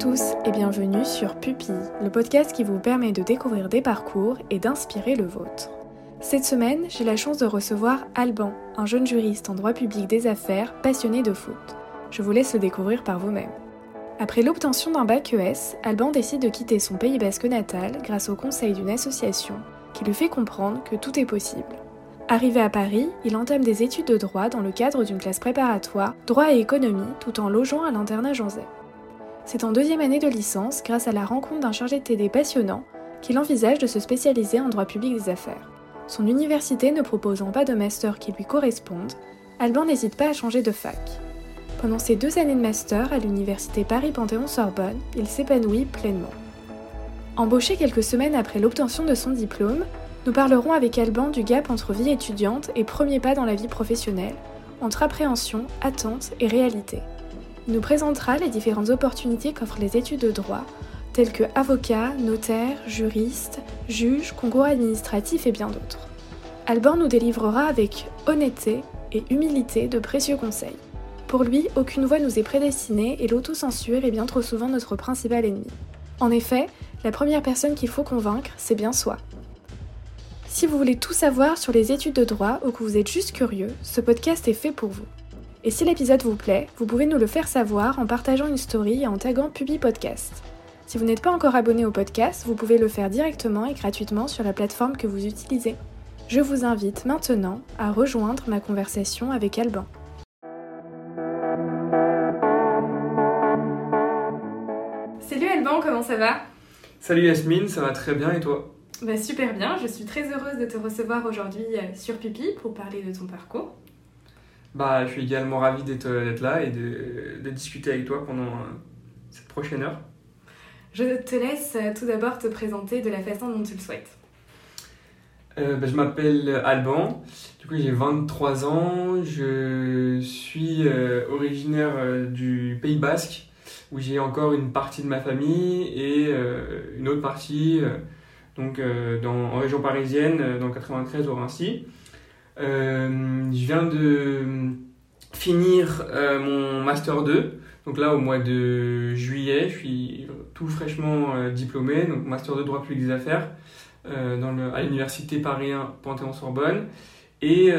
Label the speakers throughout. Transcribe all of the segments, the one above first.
Speaker 1: tous et bienvenue sur Pupille, le podcast qui vous permet de découvrir des parcours et d'inspirer le vôtre. Cette semaine, j'ai la chance de recevoir Alban, un jeune juriste en droit public des affaires passionné de foot. Je vous laisse le découvrir par vous-même. Après l'obtention d'un bac ES, Alban décide de quitter son pays basque natal grâce au conseil d'une association qui lui fait comprendre que tout est possible. Arrivé à Paris, il entame des études de droit dans le cadre d'une classe préparatoire, droit et économie, tout en logeant à l'internat Jean. C'est en deuxième année de licence, grâce à la rencontre d'un chargé de TD passionnant, qu'il envisage de se spécialiser en droit public des affaires. Son université ne proposant pas de master qui lui corresponde, Alban n'hésite pas à changer de fac. Pendant ses deux années de master à l'université Paris-Panthéon-Sorbonne, il s'épanouit pleinement. Embauché quelques semaines après l'obtention de son diplôme, nous parlerons avec Alban du gap entre vie étudiante et premier pas dans la vie professionnelle, entre appréhension, attente et réalité. Nous présentera les différentes opportunités qu'offrent les études de droit, telles que avocat, notaire, juriste, juge, concours administratif et bien d'autres. Alban nous délivrera avec honnêteté et humilité de précieux conseils. Pour lui, aucune voie nous est prédestinée et l'autocensure est bien trop souvent notre principal ennemi. En effet, la première personne qu'il faut convaincre, c'est bien soi. Si vous voulez tout savoir sur les études de droit ou que vous êtes juste curieux, ce podcast est fait pour vous. Et si l'épisode vous plaît, vous pouvez nous le faire savoir en partageant une story et en taguant Publi Podcast. Si vous n'êtes pas encore abonné au podcast, vous pouvez le faire directement et gratuitement sur la plateforme que vous utilisez. Je vous invite maintenant à rejoindre ma conversation avec Alban. Salut Alban, comment ça va?
Speaker 2: Salut Yasmine, ça va très bien et toi?
Speaker 1: Bah, super bien, je suis très heureuse de te recevoir aujourd'hui euh, sur Pupi pour parler de ton parcours.
Speaker 2: Bah, je suis également ravie d'être là et de, de, discuter avec toi pendant euh, cette prochaine heure.
Speaker 1: Je te laisse euh, tout d'abord te présenter de la façon dont tu le souhaites.
Speaker 2: bah, je m'appelle Alban, du coup j'ai 23 ans, je suis originaire du Pays Basque où j'ai encore une partie de ma famille et une autre partie donc euh, dans, en région parisienne, euh, dans 93 au Rincy. Euh, je viens de finir mon Master 2. Donc là, au mois de juillet, je suis tout fraîchement diplômé, donc Master 2 droit public des affaires le, à l'université Paris 1 Panthéon-Sorbonne. Et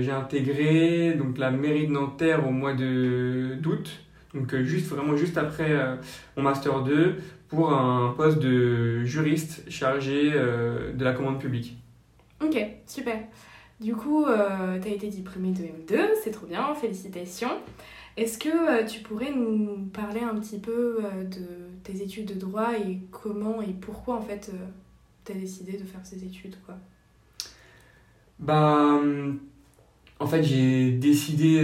Speaker 2: j'ai intégré donc, la mairie de Nanterre au mois d'août, donc juste, vraiment juste après mon Master 2, pour un poste de juriste chargé euh, de la commande publique.
Speaker 1: Ok, super. Du coup, euh, tu as été diplômé de M2, c'est trop bien, félicitations. Est-ce que euh, tu pourrais nous parler un petit peu de tes études de droit et comment et pourquoi en fait tu as décidé de faire ces études quoi?
Speaker 2: Bah, en fait, j'ai décidé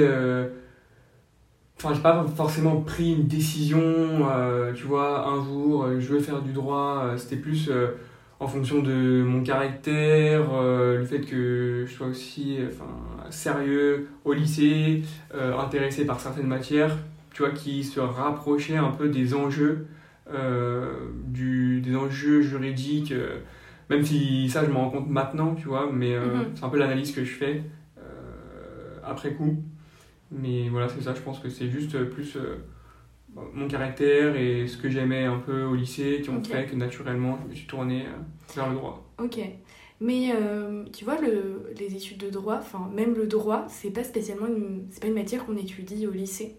Speaker 2: Enfin, j'ai pas forcément pris une décision, euh, tu vois, un jour, euh, je veux faire du droit. Euh, c'était plus en fonction de mon caractère, le fait que je sois aussi enfin, sérieux au lycée, intéressé par certaines matières, tu vois, qui se rapprochaient un peu des enjeux, du, des enjeux juridiques. même si ça, je me rends compte maintenant, tu vois, mais mm-hmm. c'est un peu l'analyse que je fais après coup. Mais voilà, c'est ça, je pense que c'est juste plus euh, mon caractère et ce que j'aimais un peu au lycée qui ont fait que naturellement je me suis tournée euh, vers le droit.
Speaker 1: Ok. Mais euh, tu vois, le, les études de droit, enfin même le droit, c'est pas spécialement une, c'est pas une matière qu'on étudie au lycée.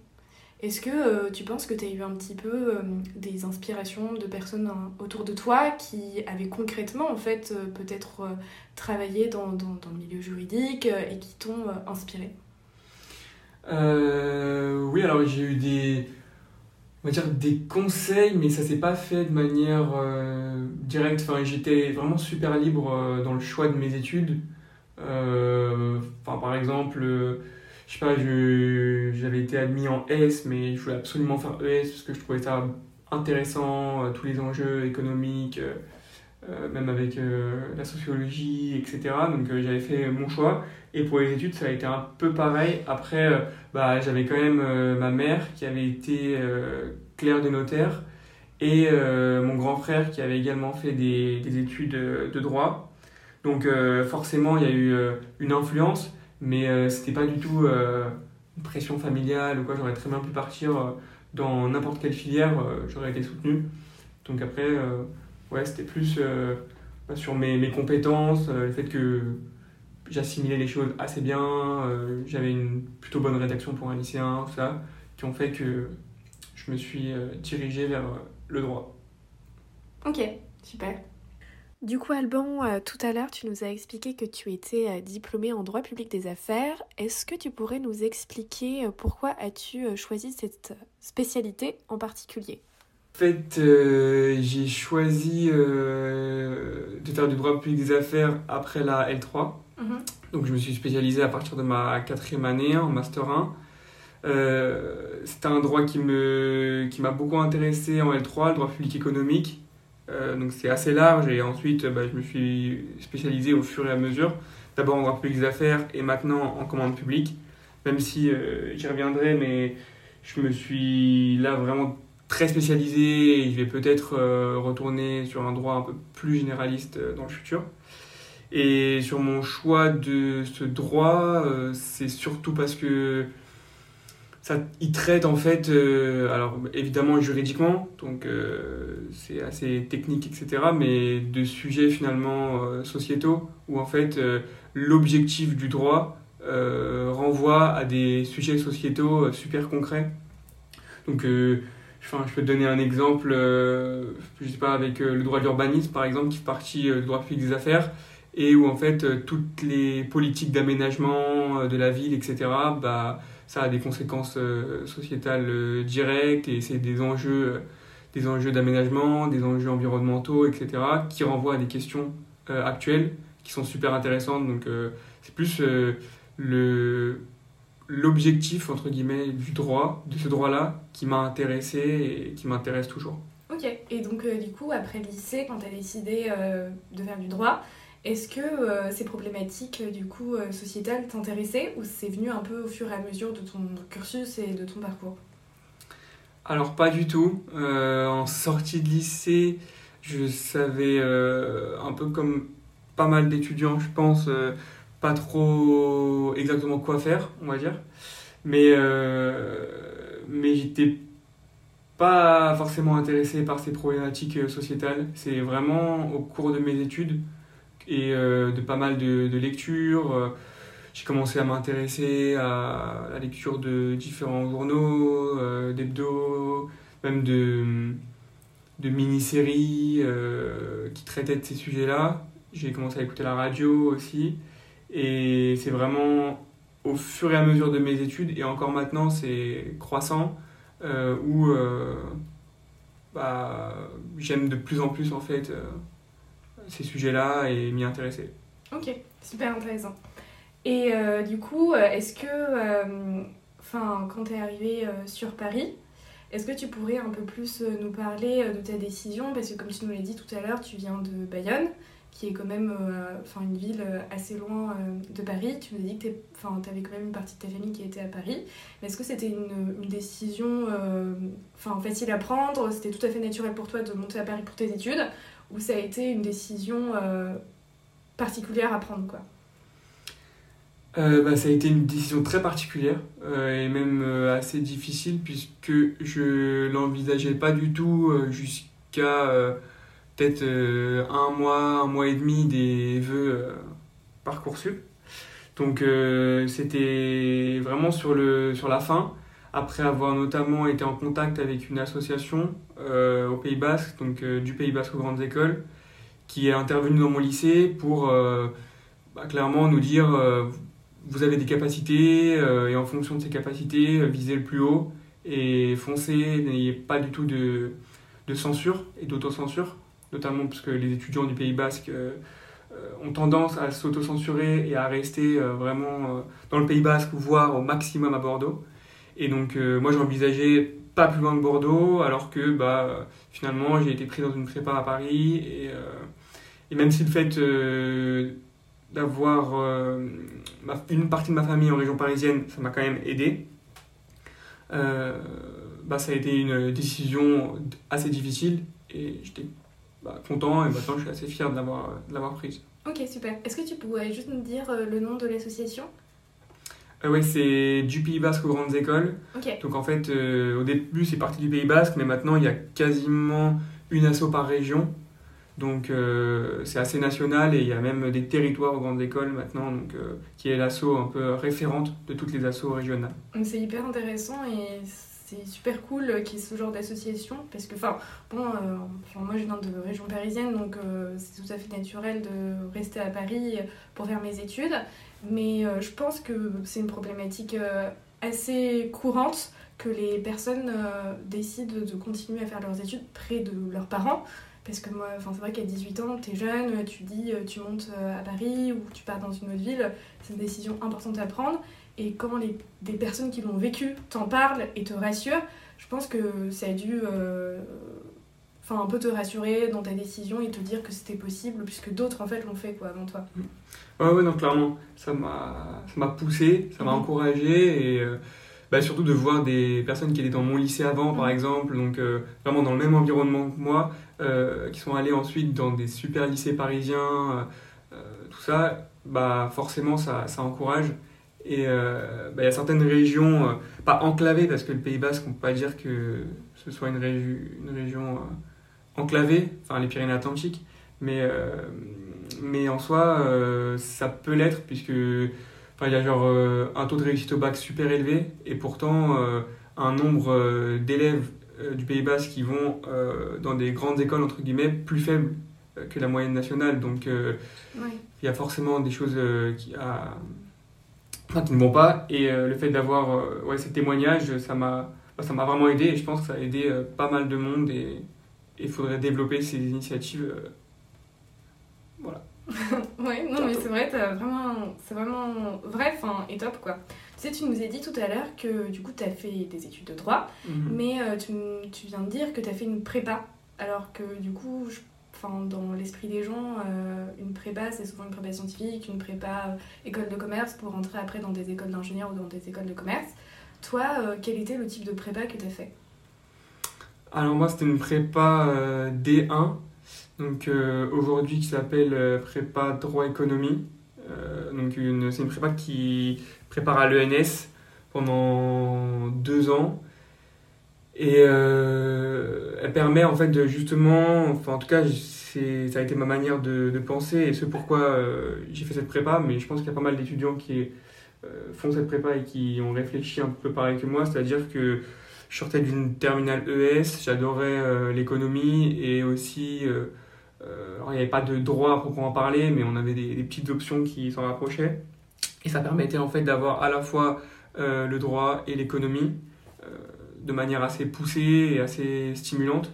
Speaker 1: Est-ce que tu penses que tu as eu un petit peu des inspirations de personnes hein, autour de toi qui avaient concrètement en fait peut-être travaillé dans, dans, dans, le milieu juridique et qui t'ont inspiré?
Speaker 2: Euh, oui, alors j'ai eu des, on va dire des conseils, mais ça s'est pas fait de manière euh, directe. Enfin, j'étais vraiment super libre euh, dans le choix de mes études. enfin, par exemple, je sais pas, j'avais été admis en S, mais je voulais absolument faire ES parce que je trouvais ça intéressant, tous les enjeux économiques. Euh, même avec euh, la sociologie, etc. Donc euh, j'avais fait mon choix. Et pour les études, ça a été un peu pareil. Après, bah, j'avais quand même ma mère qui avait été clerc de notaire et mon grand frère qui avait également fait des, des études de droit. Donc forcément, il y a eu une influence, mais c'était pas du tout une pression familiale ou quoi. J'aurais très bien pu partir dans n'importe quelle filière, j'aurais été soutenu. Donc après, ouais, c'était plus bah, sur mes, mes compétences, le fait que j'assimilais les choses assez bien, j'avais une plutôt bonne rédaction pour un lycéen, tout ça, qui ont fait que je me suis dirigé vers le droit.
Speaker 1: Ok, super. Du coup, Alban, euh, tout à l'heure, tu nous as expliqué que tu étais euh, diplômé en droit public des affaires. Est-ce que tu pourrais nous expliquer euh, pourquoi as-tu choisi cette spécialité en particulier?
Speaker 2: En fait, j'ai choisi de faire du droit public des affaires après la L3. Mhm. Donc, je me suis spécialisé à partir de ma quatrième année en Master 1. C'était un droit qui m'a qui beaucoup intéressé en L3, le droit public économique. Euh, donc c'est assez large et ensuite bah, je me suis spécialisé au fur et à mesure, d'abord en droit public des affaires et maintenant en commande publique, même si euh, j'y reviendrai, mais je me suis là vraiment très spécialisé et je vais peut-être euh, retourner sur un droit un peu plus généraliste dans le futur. Et sur mon choix de ce droit, c'est surtout parce que ça, il traite en fait, euh, alors évidemment juridiquement, donc euh, c'est assez technique, etc., mais de sujets finalement euh, sociétaux, où en fait l'objectif du droit renvoie à des sujets sociétaux super concrets. Donc, je peux te donner un exemple, je sais pas, avec le droit de l'urbanisme par exemple, qui fait partie du droit public des affaires, et où en fait toutes les politiques d'aménagement de la ville, etc., bah, ça a des conséquences euh, sociétales euh, directes et c'est des enjeux, euh, des enjeux d'aménagement, des enjeux environnementaux, etc., qui renvoient à des questions actuelles qui sont super intéressantes. Donc c'est plus le l'objectif entre guillemets du droit, de ce droit-là, qui m'a intéressé et qui m'intéresse toujours.
Speaker 1: Ok, et donc du coup, après le lycée, quand tu as décidé de faire du droit, est-ce que euh, ces problématiques euh, du coup euh, sociétales t'intéressaient ou c'est venu un peu au fur et à mesure de ton cursus et de ton parcours?
Speaker 2: Alors pas du tout. en sortie de lycée, je savais un peu comme pas mal d'étudiants, je pense, pas trop exactement quoi faire, on va dire. Mais, mais j'étais pas forcément intéressé par ces problématiques sociétales. C'est vraiment au cours de mes études et euh, de pas mal de, de lectures. Euh, j'ai commencé à m'intéresser à la lecture de différents journaux, euh, d'hebdo, même de, de mini-séries qui traitaient de ces sujets-là. J'ai commencé à écouter la radio aussi. Et c'est vraiment au fur et à mesure de mes études, et encore maintenant c'est croissant, où bah, j'aime de plus en plus en fait ces sujets-là et m'y intéresser.
Speaker 1: Ok, super intéressant. Et euh, du coup, euh, est-ce que, euh, enfin, quand tu es arrivé sur Paris, est-ce que tu pourrais un peu plus nous parler de ta décision? Parce que comme tu nous l'as dit tout à l'heure, tu viens de Bayonne, qui est quand même enfin une ville assez loin de Paris. Tu nous as dit que tu avais quand même une partie de ta famille qui était à Paris. Est-ce que c'était une, décision facile à prendre? C'était tout à fait naturel pour toi de monter à Paris pour tes études? Ou ça a été une décision euh, particulière à prendre quoi?
Speaker 2: Euh, bah, ça a été une décision très particulière euh, et même assez difficile puisque je l'envisageais pas du tout jusqu'à peut-être un mois, un mois et demi des vœux Parcoursup. Donc c'était vraiment sur, le, sur la fin, après avoir notamment été en contact avec une association euh, au Pays Basque, donc euh, du Pays Basque aux grandes écoles, qui est intervenu dans mon lycée pour euh, bah, clairement nous dire vous avez des capacités et en fonction de ces capacités, visez le plus haut et foncez, n'ayez pas du tout de, de censure et d'autocensure, notamment parce que les étudiants du Pays Basque ont tendance à s'autocensurer et à rester vraiment dans le Pays Basque, voire au maximum à Bordeaux. Et donc moi j'envisageais pas plus loin que Bordeaux, alors que bah, finalement j'ai été pris dans une prépa à Paris. Et, euh, même si le fait euh, d'avoir euh, une partie de ma famille en région parisienne, ça m'a quand même aidé, bah, ça a été une décision assez difficile et j'étais bah, content et maintenant je suis assez fier de l'avoir prise.
Speaker 1: Ok, super. Est-ce que tu pourrais juste nous dire le nom de l'association?
Speaker 2: Euh, ouais, c'est du Pays Basque aux grandes écoles. Donc en fait, euh, au début, c'est parti du Pays Basque, mais maintenant, il y a quasiment une asso par région. Donc euh, c'est assez national et il y a même des territoires aux grandes écoles maintenant, donc, euh, qui est l'asso un peu référente de toutes les assos régionales.
Speaker 1: C'est hyper intéressant et c'est super cool qu'il y ait ce genre d'association parce que, enfin, bon, euh, moi je viens de région parisienne donc euh, c'est tout à fait naturel de rester à Paris pour faire mes études, mais euh, je pense que c'est une problématique euh, assez courante que les personnes euh, décident de continuer à faire leurs études près de leurs parents. Parce que moi, c'est vrai qu'à 18 ans, t'es jeune, tu dis euh, tu montes euh, à Paris ou tu pars dans une autre ville, c'est une décision importante à prendre. Et quand les, des personnes qui l'ont vécu t'en parlent et te rassurent, je pense que ça a dû euh, enfin, un peu te rassurer dans ta décision et te dire que c'était possible, puisque d'autres en fait l'ont fait quoi, avant toi.
Speaker 2: Ouais, ouais, non, clairement, ça m'a ça m'a poussé, ça m'a
Speaker 1: Mhm.
Speaker 2: encouragé et euh, bah, surtout de voir des personnes qui étaient dans mon lycée avant, par
Speaker 1: Mhm.
Speaker 2: exemple, donc euh, vraiment dans le même environnement que moi, qui sont allés ensuite dans des super lycées parisiens, tout ça, bah forcément ça, ça encourage. Et euh, bah, il y a certaines régions, euh, pas enclavées, parce que le Pays Basque, on peut pas dire que ce soit une, régi- une région euh, enclavée, enfin les Pyrénées-Atlantiques, mais, mais en soi, ça peut l'être, puisque il y a genre un taux de réussite au bac super élevé, et pourtant un nombre d'élèves du Pays Basque qui vont dans des grandes écoles, entre guillemets, plus faibles euh, que la moyenne nationale. Donc
Speaker 1: Ouais.
Speaker 2: il y a forcément des choses qui, à- enfin, qui ne vont pas. Et euh, le fait d'avoir euh, ouais, ces témoignages, ça m'a bah, ça m'a vraiment aidé et je pense que ça a aidé euh, pas mal de monde et il faudrait développer ces initiatives. voilà.
Speaker 1: Ouais, non, mais c'est vrai, t'as vraiment, c'est vraiment vrai, enfin, et top quoi. Tu sais, tu nous as dit tout à l'heure que du coup, t'as fait des études de droit,
Speaker 2: Mhm.
Speaker 1: mais euh, tu, tu viens de dire que t'as fait une prépa, alors que du coup, je- dans l'esprit des gens, euh, une prépa, c'est souvent une prépa scientifique, une prépa euh, école de commerce pour rentrer après dans des écoles d'ingénieurs ou dans des écoles de commerce. Toi, euh, quel était le type de prépa que t'as fait?
Speaker 2: Alors moi c'était une prépa euh, D1, donc aujourd'hui qui s'appelle prépa droit économie. Donc c'est une prépa qui prépare à l'ENS pendant deux ans. Et elle permet en fait de justement, enfin en tout cas ça a été ma manière de, penser et c'est pourquoi euh, j'ai fait cette prépa, mais je pense qu'il y a pas mal d'étudiants qui euh, font cette prépa et qui ont réfléchi un peu pareil que moi, c'est-à-dire que je sortais d'une terminale ES, j'adorais euh, l'économie et aussi, il n'y avait pas de droit à proprement parler, mais on avait des, des petites options qui s'en rapprochaient. Et ça permettait en fait d'avoir à la fois le droit et l'économie de manière assez poussée et assez stimulante.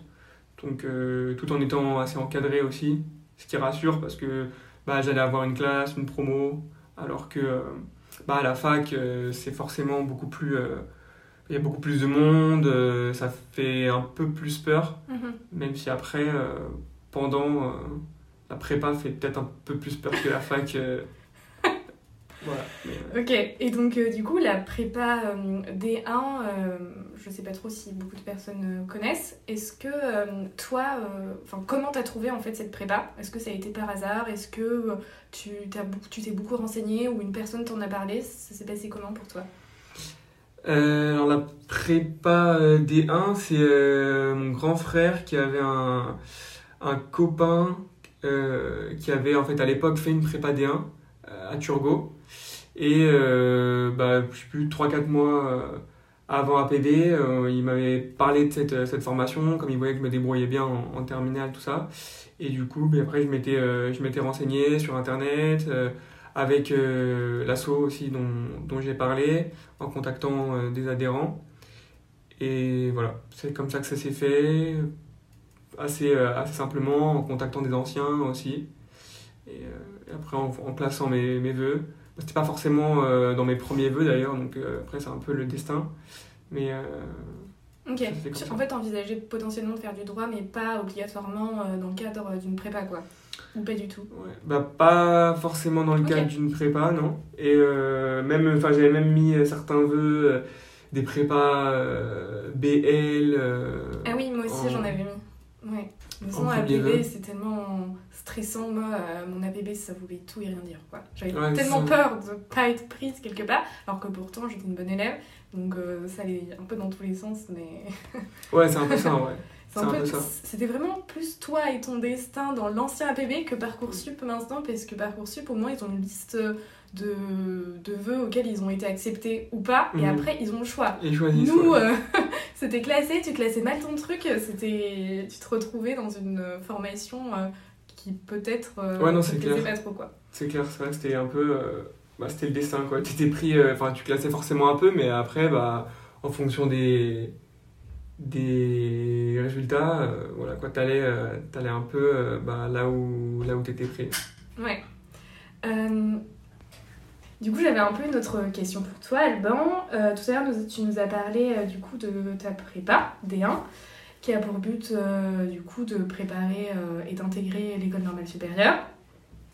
Speaker 2: Donc euh, tout en étant assez encadré aussi, ce qui rassure parce que bah, j'allais avoir une classe, une promo, alors que euh, bah, à la fac euh, c'est forcément beaucoup plus... il y a beaucoup plus de monde, ça fait un peu plus peur, même si après, pendant, la prépa fait peut-être un peu plus peur que la fac. Voilà.
Speaker 1: Ok, et donc euh, du coup, la prépa euh, D1, euh, je sais pas trop si beaucoup de personnes euh, connaissent. Est-ce que toi, enfin, comment t'as trouvé en fait cette prépa? Est-ce que ça a été par hasard? Est-ce que tu beaucoup- t'es beaucoup renseigné ou une personne t'en a parlé? Ça s'est passé comment pour toi?
Speaker 2: Alors la prépa euh, D1, c'est mon grand frère qui avait un, un copain qui avait en fait à l'époque fait une prépa D1 euh, à Turgot. Et euh, bah, je sais plus, 3-4 mois euh, avant APB, euh, il m'avait parlé de cette, cette formation, comme il voyait que je me débrouillais bien en, en terminale, tout ça. Et du coup, bah, après, je m'étais euh, je m'étais renseigné sur Internet, euh, avec euh, l'asso aussi dont, dont j'ai parlé en contactant euh, des adhérents. Et voilà, c'est comme ça que ça s'est fait, assez, euh, assez simplement, en contactant des anciens aussi. Euh, après, en, en plaçant mes, mes vœux. C'était pas forcément euh, dans mes premiers vœux d'ailleurs, donc euh, après, c'est un peu le destin. Mais euh,
Speaker 1: Ok, en fait, t'envisageais potentiellement de faire du droit, mais pas obligatoirement dans le cadre d'une prépa, quoi. Ou pas du tout
Speaker 2: Ouais, bah pas forcément dans le cadre d'une prépa, non. Et même, enfin j'avais même mis certains vœux, des prépas euh, BL. euh,
Speaker 1: Ah oui, moi aussi
Speaker 2: en-
Speaker 1: j'en avais mis. Ouais. Toute façon, APB, c'est tellement stressant. Moi, euh, mon APB, ça voulait tout et rien dire. J'avais tellement peur de pas être prise quelque part, alors que pourtant, j'étais une bonne élève. Donc, euh, ça allait un peu dans tous les sens, mais.
Speaker 2: ouais, c'est un peu ça, ouais.
Speaker 1: C'était vraiment plus toi et ton destin dans l'ancien APB que Parcoursup maintenant, parce que Parcoursup, au moins, ils ont une liste de, de vœux auxquels ils ont été acceptés ou pas, et mhm. après, ils ont le choix. Nous, euh, c'était classé, tu classais mal ton truc, c'était tu te retrouvais dans une formation euh, qui peut-être euh,
Speaker 2: ouais, non, c'est clair.
Speaker 1: pas trop, quoi.
Speaker 2: C'est clair, c'est vrai que c'était un peu... Bah, c'était le destin, quoi. T'étais pris... Enfin, tu classais forcément un peu, mais après, bah, en fonction des des résultats, euh, voilà quoi, t'allais euh, allais un peu euh, bah, là où là où t'étais prêt.
Speaker 1: Ouais. Du coup, j'avais un peu une autre question pour toi, Alban. tout à l'heure, tu nous as parlé du coup de ta prépa D1, qui a pour but du coup de préparer et d'intégrer l'école normale supérieure.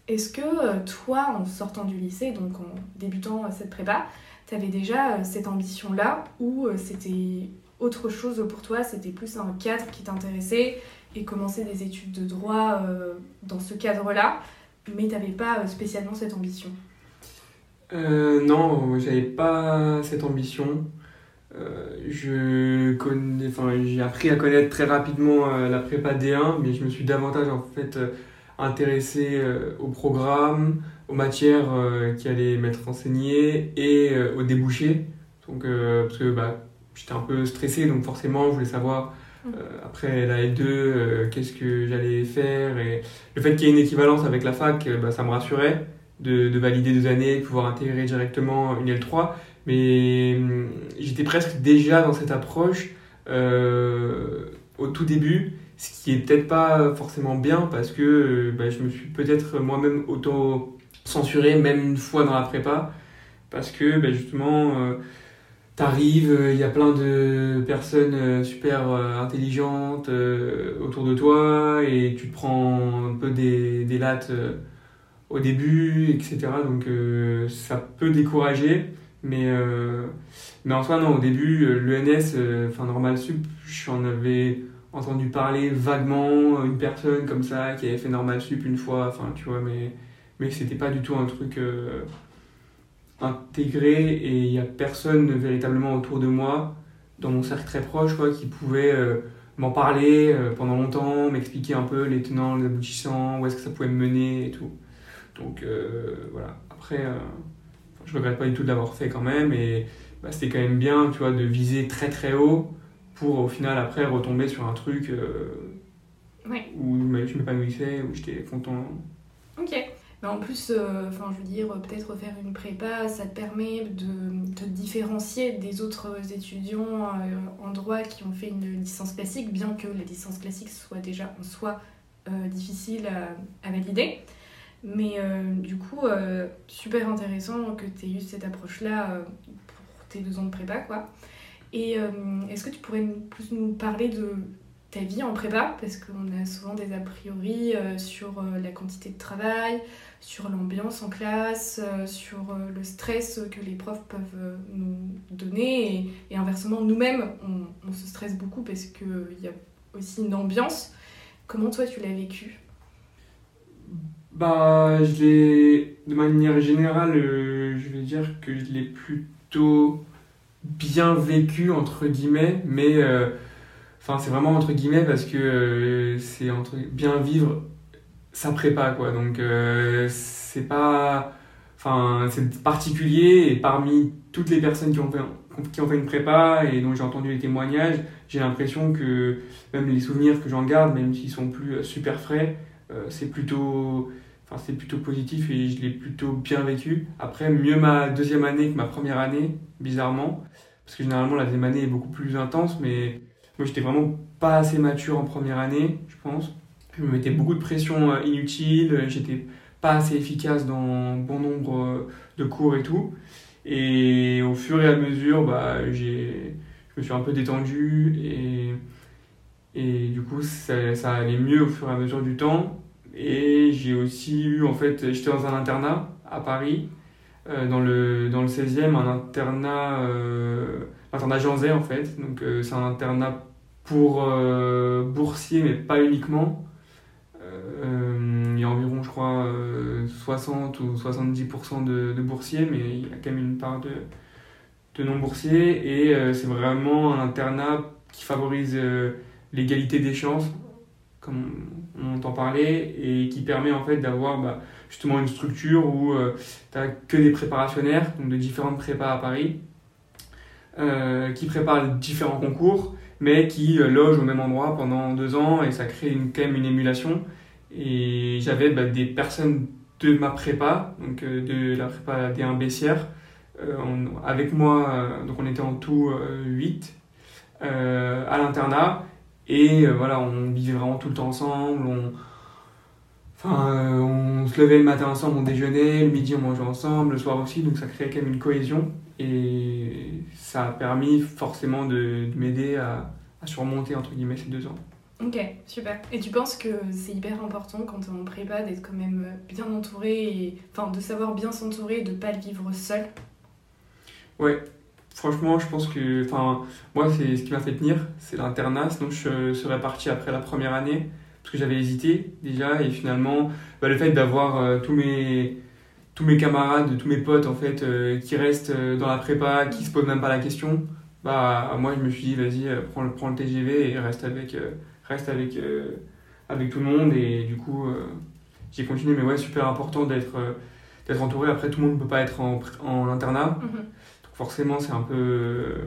Speaker 1: Est-ce que toi, en sortant du lycée, donc en débutant cette prépa, tu avais déjà cette ambition-là ou c'était autre chose pour toi, c'était plus un cadre qui t'intéressait et commencer des études de droit euh, dans ce cadre-là, mais tu n'avais pas euh, spécialement cette ambition?
Speaker 2: Euh, Non, j'avais pas cette ambition. Euh, je connais, enfin, j'ai appris à connaître très rapidement la prépa D1, mais je me suis davantage en fait intéressé au programme, aux matières qui allaient m'être enseignées et aux débouchés. Donc, parce que bah, j'étais un peu stressé, donc forcément, je voulais savoir mm. euh, après la L2 euh, qu'est-ce que j'allais faire. Et le fait qu'il y ait une équivalence avec la fac, euh, bah, ça me rassurait de, de, valider deux années, de pouvoir intégrer directement une L3. Mais hum, j'étais presque déjà dans cette approche au tout début, ce qui est peut-être pas forcément bien parce que bah, je me suis peut-être moi-même auto-censuré, même une fois dans la prépa, parce que bah, justement t'arrives, euh, il y a plein de personnes euh, super euh, intelligentes autour de toi et tu te prends un peu des, des lattes au début, etc. Donc ça peut décourager, mais, mais en soi, non, au début, l'ENS, enfin Normal Sup, j'en avais entendu parler vaguement, une personne comme ça qui avait fait Normal Sup une fois, enfin tu vois, mais, mais c'était pas du tout un truc intégré et il n'y a personne véritablement autour de moi, dans mon cercle très proche, quoi, qui pouvait euh, m'en parler euh, pendant longtemps, m'expliquer un peu les tenants, les aboutissants, où est-ce que ça pouvait me mener et tout. Donc euh, voilà, après, je regrette pas du tout de l'avoir fait quand même et bah, c'était quand même bien, tu vois, de viser très très haut pour au final après retomber sur un truc où je m'épanouissais, où j'étais content.
Speaker 1: Ok en plus, euh, enfin, je veux dire, peut-être faire une prépa, ça te permet de te différencier des autres étudiants euh, en droit qui ont fait une licence classique, bien que la licence classique soit déjà en soi euh, difficile à, valider. Mais du coup, super intéressant que tu aies eu cette approche-là pour tes deux ans de prépa, quoi. Et est-ce que tu pourrais plus nous parler de ta vie en prépa? Parce qu'on a souvent des a priori sur la quantité de travail, sur l'ambiance en classe, euh, sur euh, le stress que les profs peuvent euh, nous donner. Et, inversement, nous-mêmes, on, se stresse beaucoup parce qu'il y a aussi une ambiance. Comment toi, tu l'as vécu?
Speaker 2: Bah, je l'ai, de manière générale, je vais dire que je l'ai plutôt bien vécu, entre guillemets, mais... Enfin, c'est vraiment entre guillemets parce que c'est entre bien vivre ça prépa quoi. Donc euh, c'est pas enfin c'est particulier et parmi toutes les personnes qui ont fait qui ont fait une prépa et dont j'ai entendu les témoignages j'ai l'impression que même les souvenirs que j'en garde même s'ils sont plus euh, super frais euh, c'est plutôt enfin c'est plutôt positif et je l'ai plutôt bien vécu après mieux ma deuxième année que ma première année bizarrement parce que généralement la deuxième année est beaucoup plus intense mais moi j'étais vraiment pas assez mature en première année je pense je me mettais beaucoup de pression euh, inutile, j'étais pas assez efficace dans bon nombre euh, de cours et tout. Et au fur et à mesure, bah, j'ai, je me suis un peu détendu et, et du coup, ça, ça, allait mieux au fur et à mesure du temps. Et j'ai aussi eu, en fait, j'étais dans un internat à Paris, euh, dans, le, dans le 16e, un internat, euh, internat Janzé en fait. Donc, c'est un internat pour euh, boursiers, mais pas uniquement. Euh, il y a environ, je crois, 60 ou 70% de, de, boursiers, mais il y a quand même une part de, de non-boursiers. Et c'est vraiment un internat qui favorise l'égalité des chances, comme on entend parler, et qui permet en fait d'avoir bah, justement une structure où tu n'as que des préparationnaires, donc de différentes prépas à Paris, qui préparent différents concours mais qui euh, logent au même endroit pendant deux ans et ça crée une, quand même une émulation. Et j'avais bah, des personnes de ma prépa, donc euh, de la prépa D1 Bessières, euh, avec moi, donc on était en tout 8 à l'internat. Et voilà, on vivait vraiment tout le temps ensemble. On, enfin, on se levait le matin ensemble, on déjeunait, le midi on mangeait ensemble, le soir aussi, donc ça créait quand même une cohésion. Et ça a permis forcément de, m'aider à, surmonter entre guillemets ces deux ans.
Speaker 1: Ok, super. Et tu penses que c'est hyper important quand on est en prépa d'être quand même bien entouré, et, enfin de savoir bien s'entourer et de ne pas le vivre seul?
Speaker 2: Ouais, franchement, je pense que, enfin, moi, c'est ce qui m'a fait tenir, c'est l'internat. Sinon, je serais parti après la première année parce que j'avais hésité déjà, et finalement, bah, le fait d'avoir euh, tous mes tous mes camarades, tous mes potes en fait euh, qui restent euh, dans la prépa, qui se posent même pas la question, bah moi je me suis dit vas-y prends, le TGV et reste avec reste avec avec tout le monde. Et du coup j'ai continué. Mais ouais super important d'être d'être entouré. Après tout le monde ne peut pas être en, en internat. Mhm. Forcément c'est un peu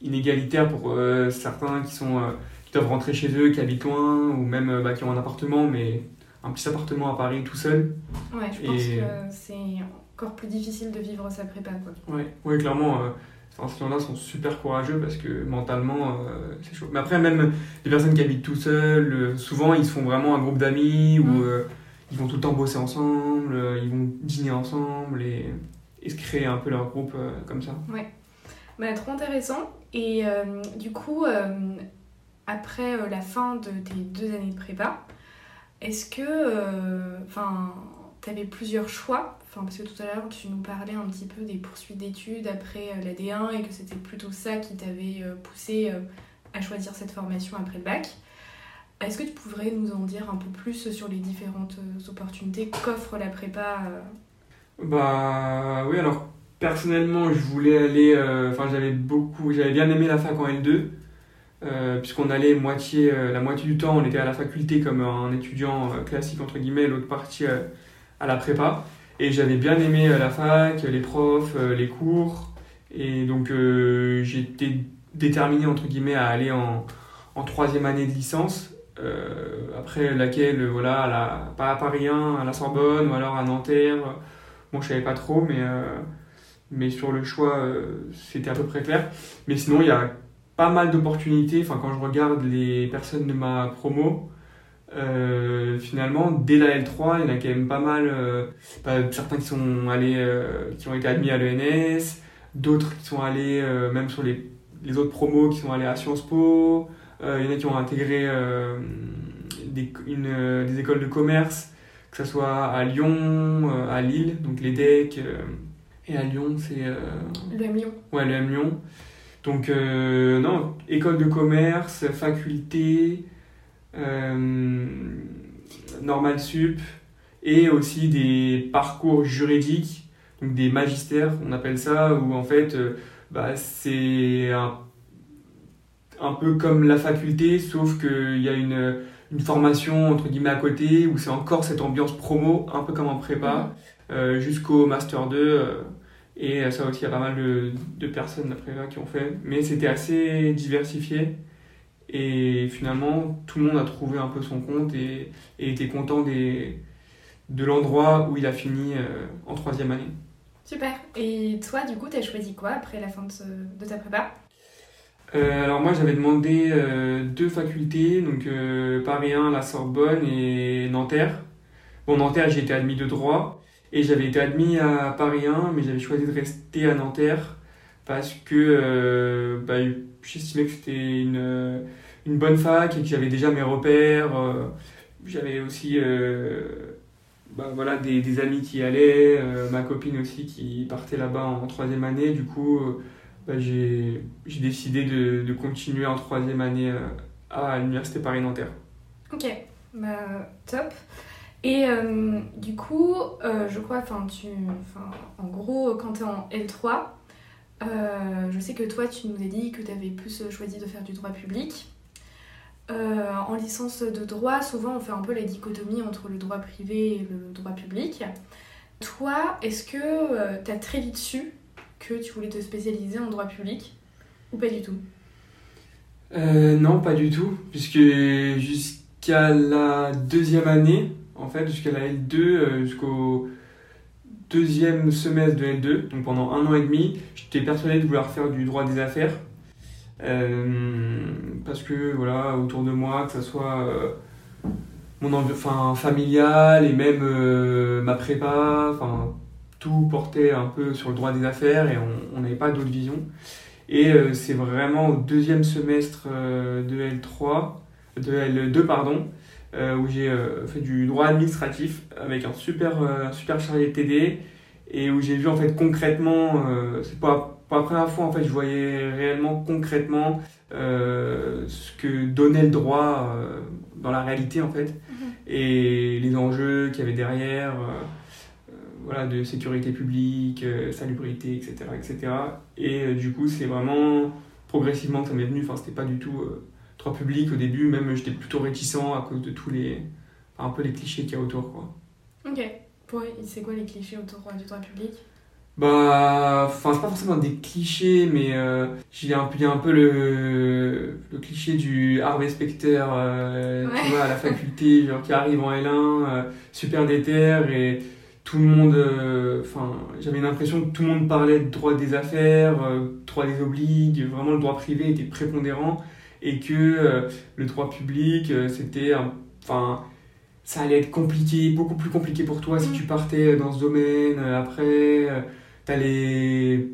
Speaker 2: inégalitaire pour certains qui sont qui doivent rentrer chez eux qui habitent loin ou même bah, qui ont un appartement mais un petit appartement à Paris tout seul.
Speaker 1: Ouais, je pense que c'est encore plus difficile de vivre sa prépa. Quoi.
Speaker 2: Ouais, ouais clairement. Euh, ces gens-là sont super courageux parce que mentalement, euh, c'est chaud. Mais après, même les personnes qui habitent tout seuls, euh, souvent, ils se font vraiment un groupe d'amis où mm. ils vont tout le temps bosser ensemble, ils vont dîner ensemble et, et, se créer un peu leur groupe comme ça.
Speaker 1: Ouais. Bah, trop intéressant. Et du coup, après la fin de tes deux années de prépa, est-ce que, euh, enfin, tu avais plusieurs choix? Enfin, parce que tout à l'heure, tu nous parlais un petit peu des poursuites d'études après euh, la D1 et que c'était plutôt ça qui t'avait euh, poussé à choisir cette formation après le bac. Est-ce que tu pourrais nous en dire un peu plus sur les différentes opportunités qu'offre la prépa
Speaker 2: Bah oui, alors personnellement, je voulais aller. Enfin, j'avais beaucoup. J'avais bien aimé la fac en L2. Euh, puisqu'on allait moitié, euh, la moitié du temps, on était à la faculté comme un étudiant euh, classique, entre guillemets, l'autre partie à la prépa. Et j'avais bien aimé la fac, les profs, les cours. Et donc j'étais déterminé, entre guillemets, à aller en, en troisième année de licence. après laquelle, voilà, à la, pas à Paris 1, à la Sorbonne ou alors à Nanterre. Bon, je savais pas trop, mais, mais sur le choix, c'était à peu près clair. Mais sinon, il y a pas mal d'opportunités. Enfin, quand je regarde les personnes de ma promo, euh, finalement, dès la L3, il y en a quand même pas mal. Euh, certains qui sont allés, euh, qui ont été admis à l'ENS, d'autres qui sont allés même sur les, les, autres promos qui sont allés à Sciences Po. il y en a qui ont intégré des, une, des écoles de commerce, que ce soit à Lyon, à Lille, donc les DEC. et à Lyon, c'est.
Speaker 1: le M Lyon.
Speaker 2: Ouais, le M Lyon. Donc, euh, non, école de commerce, faculté, euh, normal sup, et aussi des parcours juridiques, donc des magistères, on appelle ça, où en fait, euh, bah, c'est un, un, peu comme la faculté, sauf qu'il y a une, une, formation entre guillemets à côté, où c'est encore cette ambiance promo, un peu comme en prépa, mmh. jusqu'au Master 2 et ça aussi, il y a pas mal de, de personnes après qui ont fait. Mais c'était assez diversifié. Et finalement, tout le monde a trouvé un peu son compte et, et était content des, de l'endroit où il a fini euh, en troisième année.
Speaker 1: Super. Et toi, du coup, tu as choisi quoi après la fin de, de ta prépa?
Speaker 2: Euh, alors moi j'avais demandé euh, deux facultés, donc Paris 1, la Sorbonne et Nanterre. Bon Nanterre j'ai été admis de droit, et j'avais été admis à Paris 1, mais j'avais choisi de rester à Nanterre parce que euh, bah, j'estimais que c'était une, une, bonne fac et que j'avais déjà mes repères. Euh, j'avais aussi euh, bah, voilà, des, des, amis qui allaient, ma copine aussi qui partait là-bas en troisième année. Du coup, bah, j'ai décidé de, de, continuer en troisième année à l'Université Paris-Nanterre.
Speaker 1: Ok, bah, top. Et euh, du coup, euh, je crois, enfin, en gros, quand tu es en L3, euh, je sais que toi, tu nous as dit que tu avais plus choisi de faire du droit public. en licence de droit, souvent, on fait un peu la dichotomie entre le droit privé et le droit public. Toi, est-ce que tu as très vite su que tu voulais te spécialiser en droit public ou pas du tout
Speaker 2: Non, pas du tout, puisque jusqu'à la deuxième année, en fait, jusqu'à la L2, euh, jusqu'au deuxième semestre de L2, donc pendant un an et demi, j'étais persuadé de vouloir faire du droit des affaires. Euh, parce que, voilà, autour de moi, que ce soit euh, mon enfin, familial et même ma prépa, enfin, tout portait un peu sur le droit des affaires et on n'avait pas d'autre vision. Et c'est vraiment au deuxième semestre de L3, de L2, pardon, euh, où j'ai euh, fait du droit administratif avec un super, euh, super chargé de TD et où j'ai vu en fait concrètement, c'est pas, pas la première fois en fait, je voyais réellement concrètement ce que donnait le droit dans la réalité en fait mhm. et les enjeux qu'il y avait derrière voilà, de sécurité publique, salubrité, etc. etc. Et du coup, c'est vraiment progressivement que ça m'est venu. Enfin, c'était pas du tout droit public au début, même j'étais plutôt réticent à cause de tous les. un peu les clichés qu'il y a autour. Quoi.
Speaker 1: Ok. C'est quoi les clichés autour du droit public?
Speaker 2: Bah, enfin, c'est pas forcément des clichés, mais euh, il y a un, un peu le, le cliché du Harvey Specter, euh, tu vois, à la faculté, genre qui arrive en L1, euh, super déter, et tout le monde, euh, enfin, j'avais l'impression que tout le monde parlait de droit des affaires, droit des obligues, vraiment le droit privé était prépondérant, et que euh, le droit public, euh, c'était. Enfin, ça allait être compliqué, beaucoup plus compliqué pour toi si mm. tu partais dans ce domaine. Euh, après, tu allais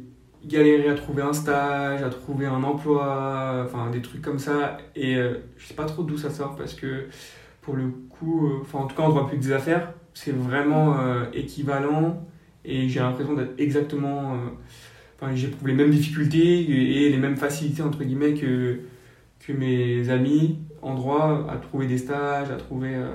Speaker 2: galérer à trouver un stage, à trouver un emploi, enfin des trucs comme ça. Et je sais pas trop d'où ça sort parce que pour le coup, enfin en tout cas en droit public des affaires, c'est vraiment équivalent et j'ai l'impression d'être exactement. Enfin, j'éprouve les mêmes difficultés et les mêmes facilités entre guillemets que que mes amis en droit à trouver des stages, à trouver euh,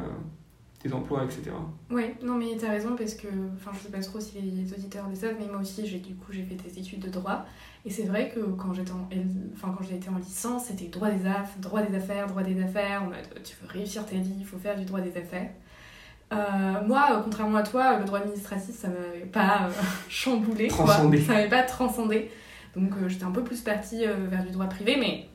Speaker 2: des emplois, etc.
Speaker 1: Ouais, non mais tu as raison parce que, enfin je sais pas trop si les auditeurs le savent, mais moi aussi j'ai du coup j'ai fait des études de droit et c'est vrai que quand j'étais en, enfin quand été en licence c'était droit des affaires, droit des affaires, droit des affaires, tu veux réussir ta vie, il faut faire du droit des affaires. Euh, moi, contrairement à toi, le droit administratif, ça m'avait pas euh, chamboulé, quoi. ça m'avait pas transcendé. Donc j'étais un peu plus partie vers du droit privé, mais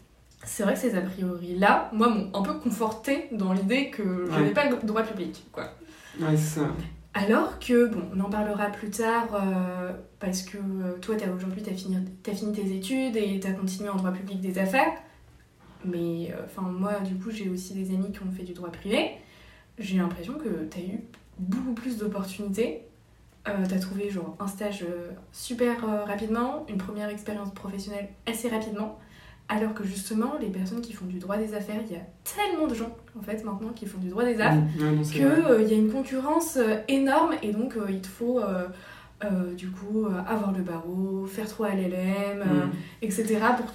Speaker 1: c'est vrai que ces a priori-là, moi, m'ont un peu conforté dans l'idée que je n'ai pas le droit public, quoi.
Speaker 2: Ouais, ça.
Speaker 1: Alors que, bon, on en parlera plus tard, euh, parce que euh, toi, aujourd'hui, tu as fini, as fini tes études et tu as continué en droit public des affaires. Mais, euh, enfin, moi, du coup, j'ai aussi des amis qui ont fait du droit privé. J'ai l'impression que tu as eu beaucoup plus d'opportunités. tu as trouvé, genre, un stage super rapidement, une première expérience professionnelle assez rapidement. Alors que justement, les personnes qui font du droit des affaires, il y a tellement de gens en fait maintenant qui font du droit des affaires mmh, qu'il euh, y a une concurrence euh, énorme et donc euh, il te faut du coup avoir le barreau, faire 3 LLM, mmh. etc. pour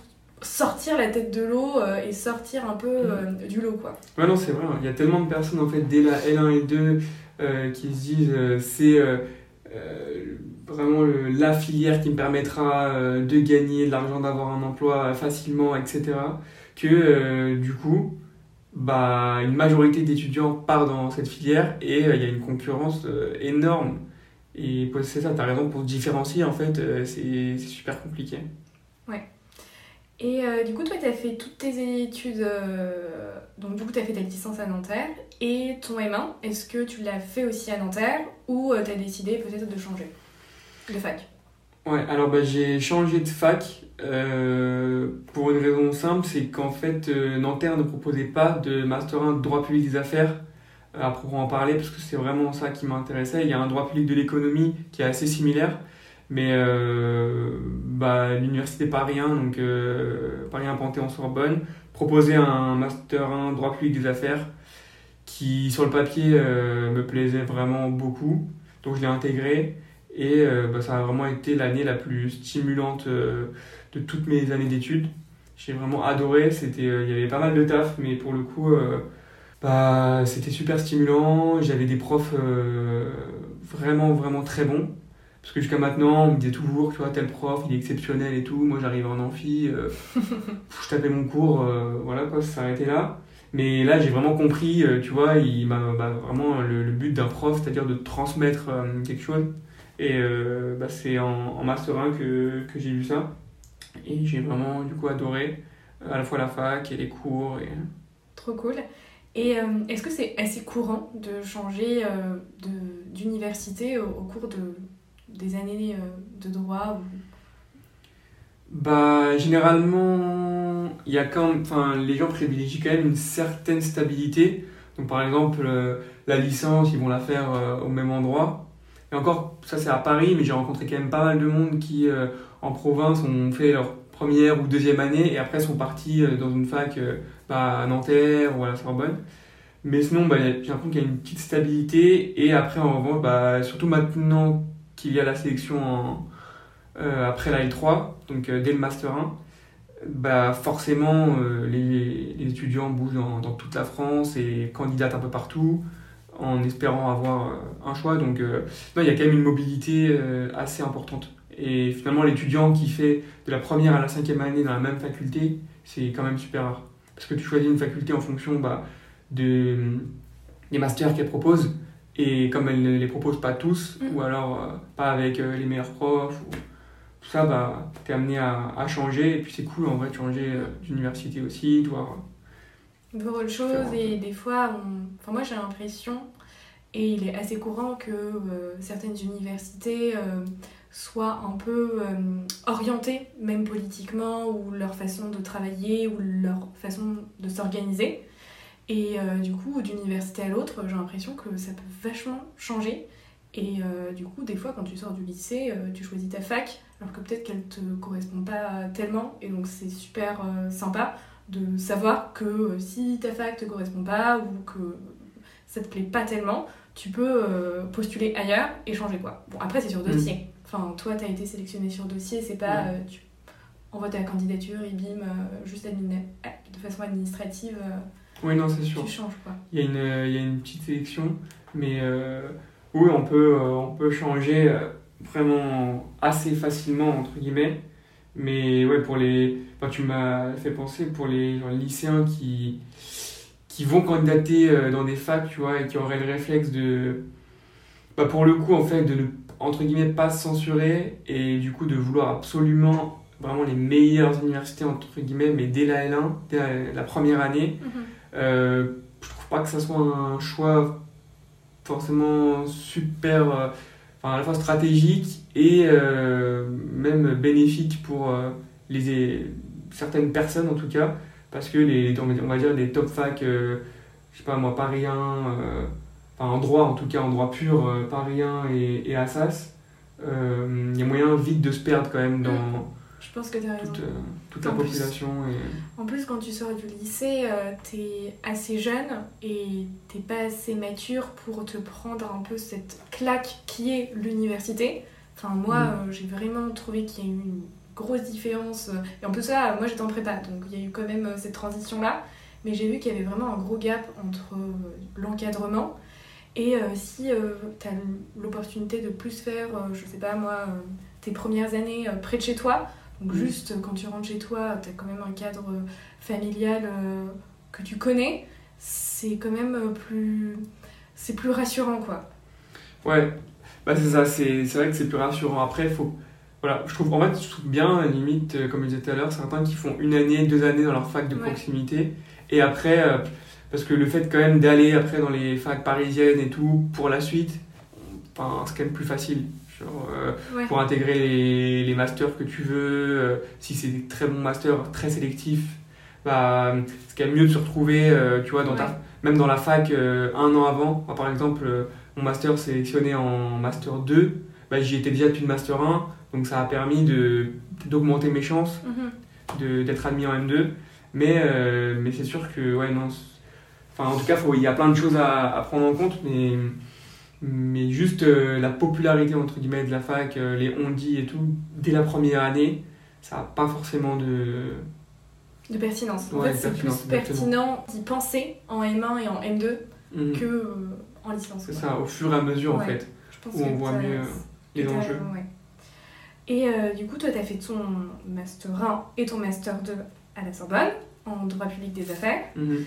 Speaker 1: sortir la tête de l'eau et sortir un peu mmh. du lot quoi.
Speaker 2: Ouais non c'est vrai, il y a tellement de personnes en fait dès la L1 et 2 qui se disent c'est vraiment la filière qui me permettra euh, de gagner de l'argent, d'avoir un emploi facilement, etc. Que euh, du coup, bah, une majorité d'étudiants part dans cette filière et euh, il y a une concurrence énorme. Et c'est ça, tu as raison, pour se différencier, en fait, c'est super compliqué.
Speaker 1: Ouais. Et du coup, toi, tu as fait toutes tes études, donc du coup, tu as fait ta licence à Nanterre, et ton M1, est-ce que tu l'as fait aussi à Nanterre, ou tu as décidé peut-être de changer de fac?
Speaker 2: Ouais, alors bah, j'ai changé de fac euh, pour une raison simple, c'est qu'en fait euh, Nanterre ne proposait pas de Master 1 de droit public des affaires euh, à proprement parler, parce que c'est vraiment ça qui m'intéressait. Il y a un droit public de l'économie qui est assez similaire, mais bah, l'université Paris 1, donc Paris 1 Panthéon-Sorbonne, proposait un Master 1 droit public des affaires qui sur le papier me plaisait vraiment beaucoup, donc je l'ai intégré. Et bah, ça a vraiment été l'année la plus stimulante de toutes mes années d'études. J'ai vraiment adoré, c'était, il y avait pas mal de taf, mais pour le coup, bah, c'était super stimulant. J'avais des profs vraiment, vraiment très bons. Parce que jusqu'à maintenant, on me disait toujours, tu vois, tel prof, il est exceptionnel et tout. Moi, j'arrivais en amphi, euh, je tapais mon cours, euh, voilà quoi, ça s'arrêtait là. Mais là, j'ai vraiment compris, euh, tu vois, il m'a bah, vraiment le, but d'un prof, c'est-à-dire de transmettre quelque chose. Et bah, c'est en, Master 1 que, que j'ai vu ça. Et j'ai vraiment, du coup, adoré à la fois la fac et les cours. Et...
Speaker 1: Trop cool. Et est-ce que c'est assez courant de changer d'université au, cours de, des années euh, de droit
Speaker 2: Bah, généralement, y a quand les gens privilégient quand même une certaine stabilité. Donc, par exemple, euh, la licence, ils vont la faire euh, au même endroit. Et encore, ça c'est à Paris, mais j'ai rencontré quand même pas mal de monde qui, en province, ont fait leur première ou deuxième année et après sont partis dans une fac bah, à Nanterre ou à la Sorbonne. Mais sinon, bah, j'ai l'impression qu'il y a une petite stabilité. Et après, en revanche, bah, surtout maintenant qu'il y a la sélection euh, après la L3, donc euh, dès le Master 1, bah forcément euh, les, étudiants bougent dans, toute la France et candidatent un peu partout en espérant avoir un choix. Donc il y a quand même une mobilité assez importante. Et finalement, l'étudiant qui fait de la première à la cinquième année dans la même faculté, c'est quand même super rare. Parce que tu choisis une faculté en fonction bah, de, des masters qu'elle propose. Et comme elle ne les propose pas tous, mm. ou alors euh, pas avec euh, les meilleurs profs, ou tout ça, bah, tu es amené à, à, changer. Et puis c'est cool en vrai de changer euh, d'université aussi, de voir.
Speaker 1: voir autre chose. Et des fois, enfin, moi j'ai l'impression, et il est assez courant que certaines universités soient un peu orientées, même politiquement, ou leur façon de travailler, ou leur façon de s'organiser. Et euh, du coup, d'une université à l'autre, j'ai l'impression que ça peut vachement changer. Et euh, du coup, des fois, quand tu sors du lycée, euh, tu choisis ta fac, alors que peut-être qu'elle te correspond pas tellement. Et donc, c'est super sympa de savoir que si ta fac te correspond pas ou que ça te plaît pas tellement, tu peux postuler ailleurs et changer quoi. Bon, après, c'est sur mm. dossier. Enfin, toi, tu as été sélectionné sur dossier, c'est pas. tu envoies ta candidature et bim, juste de façon administrative
Speaker 2: oui, non, c'est sûr.
Speaker 1: Tu changes quoi.
Speaker 2: Il y, a une, il y a une petite sélection, mais euh, oui, on peut, euh, on peut changer euh, vraiment assez facilement, entre guillemets. Mais ouais, pour les. Enfin, tu m'as fait penser pour les lycéens qui, qui vont candidater dans des facs, tu vois, et qui auraient le réflexe de. Bah, pour le coup, en fait, de ne, entre guillemets, pas censurer et du coup de vouloir absolument vraiment les meilleures universités, entre guillemets, mais dès la L1, dès la, première année. Mhm. Euh, je trouve pas que ça soit un choix forcément super, euh, enfin à la fois stratégique et euh, même bénéfique pour les, certaines personnes en tout cas, parce que les, on va dire les top fac, je sais pas moi, Paris 1, enfin en droit en tout cas, en droit pur, Paris 1 et, et Assas, il y a moyen vite de se perdre quand même dans.
Speaker 1: Je pense que tu as raison.
Speaker 2: Toute, euh, toute la population.
Speaker 1: et... En plus, quand tu sors du lycée, euh, tu es assez jeune et t'es pas assez mature pour te prendre un peu cette claque qui est l'université. Enfin, moi, mm. euh, j'ai vraiment trouvé qu'il y a eu une grosse différence. Et en plus, ça, moi j'étais en prépa, donc il y a eu quand même cette transition-là. Mais j'ai vu qu'il y avait vraiment un gros gap entre l'encadrement et si tu as l'opportunité de plus faire, je sais pas moi, tes premières années près de chez toi, donc juste quand tu rentres chez toi, tu as quand même un cadre familial euh, que tu connais, c'est quand même euh, plus c'est plus rassurant quoi.
Speaker 2: Ouais. Bah c'est ça, c'est vrai que c'est plus rassurant. Après, faut voilà, je trouve en fait je trouve bien limite euh, comme je disais tout à l'heure, certains qui font une année, deux années dans leur fac de proximité et après parce que le fait quand même d'aller après dans les facs parisiennes et tout pour la suite, enfin, c'est quand même plus facile. Euh, pour intégrer les, les, masters que tu veux. Euh, si c'est des très bons masters, très sélectifs, bah, c'est quand même mieux de se retrouver, euh, tu vois, dans ta, même dans la fac un an avant. par exemple, mon master sélectionné en master 2, bah, j'y étais déjà depuis le master 1, donc ça a permis d'augmenter mes chances mhm. d'être admis en M2. Mais, mais c'est sûr que, ouais, non. Enfin, en tout cas, il y a plein de choses à, à prendre en compte, mais Mais juste euh, la popularité entre guillemets de la fac, euh, les on-dit et tout, dès la première année, ça n'a pas forcément de.
Speaker 1: De pertinence. En fait, c'est plus pertinent d'y penser en M1 et en M2
Speaker 2: Mhm.
Speaker 1: que euh, en licence.
Speaker 2: C'est ça, au fur et à mesure en fait,
Speaker 1: Je pense
Speaker 2: où on voit mieux les enjeux.
Speaker 1: ouais. Et du coup, toi, tu as fait ton Master 1 et ton Master 2 à la Sorbonne, en droit public des affaires.
Speaker 2: Mhm.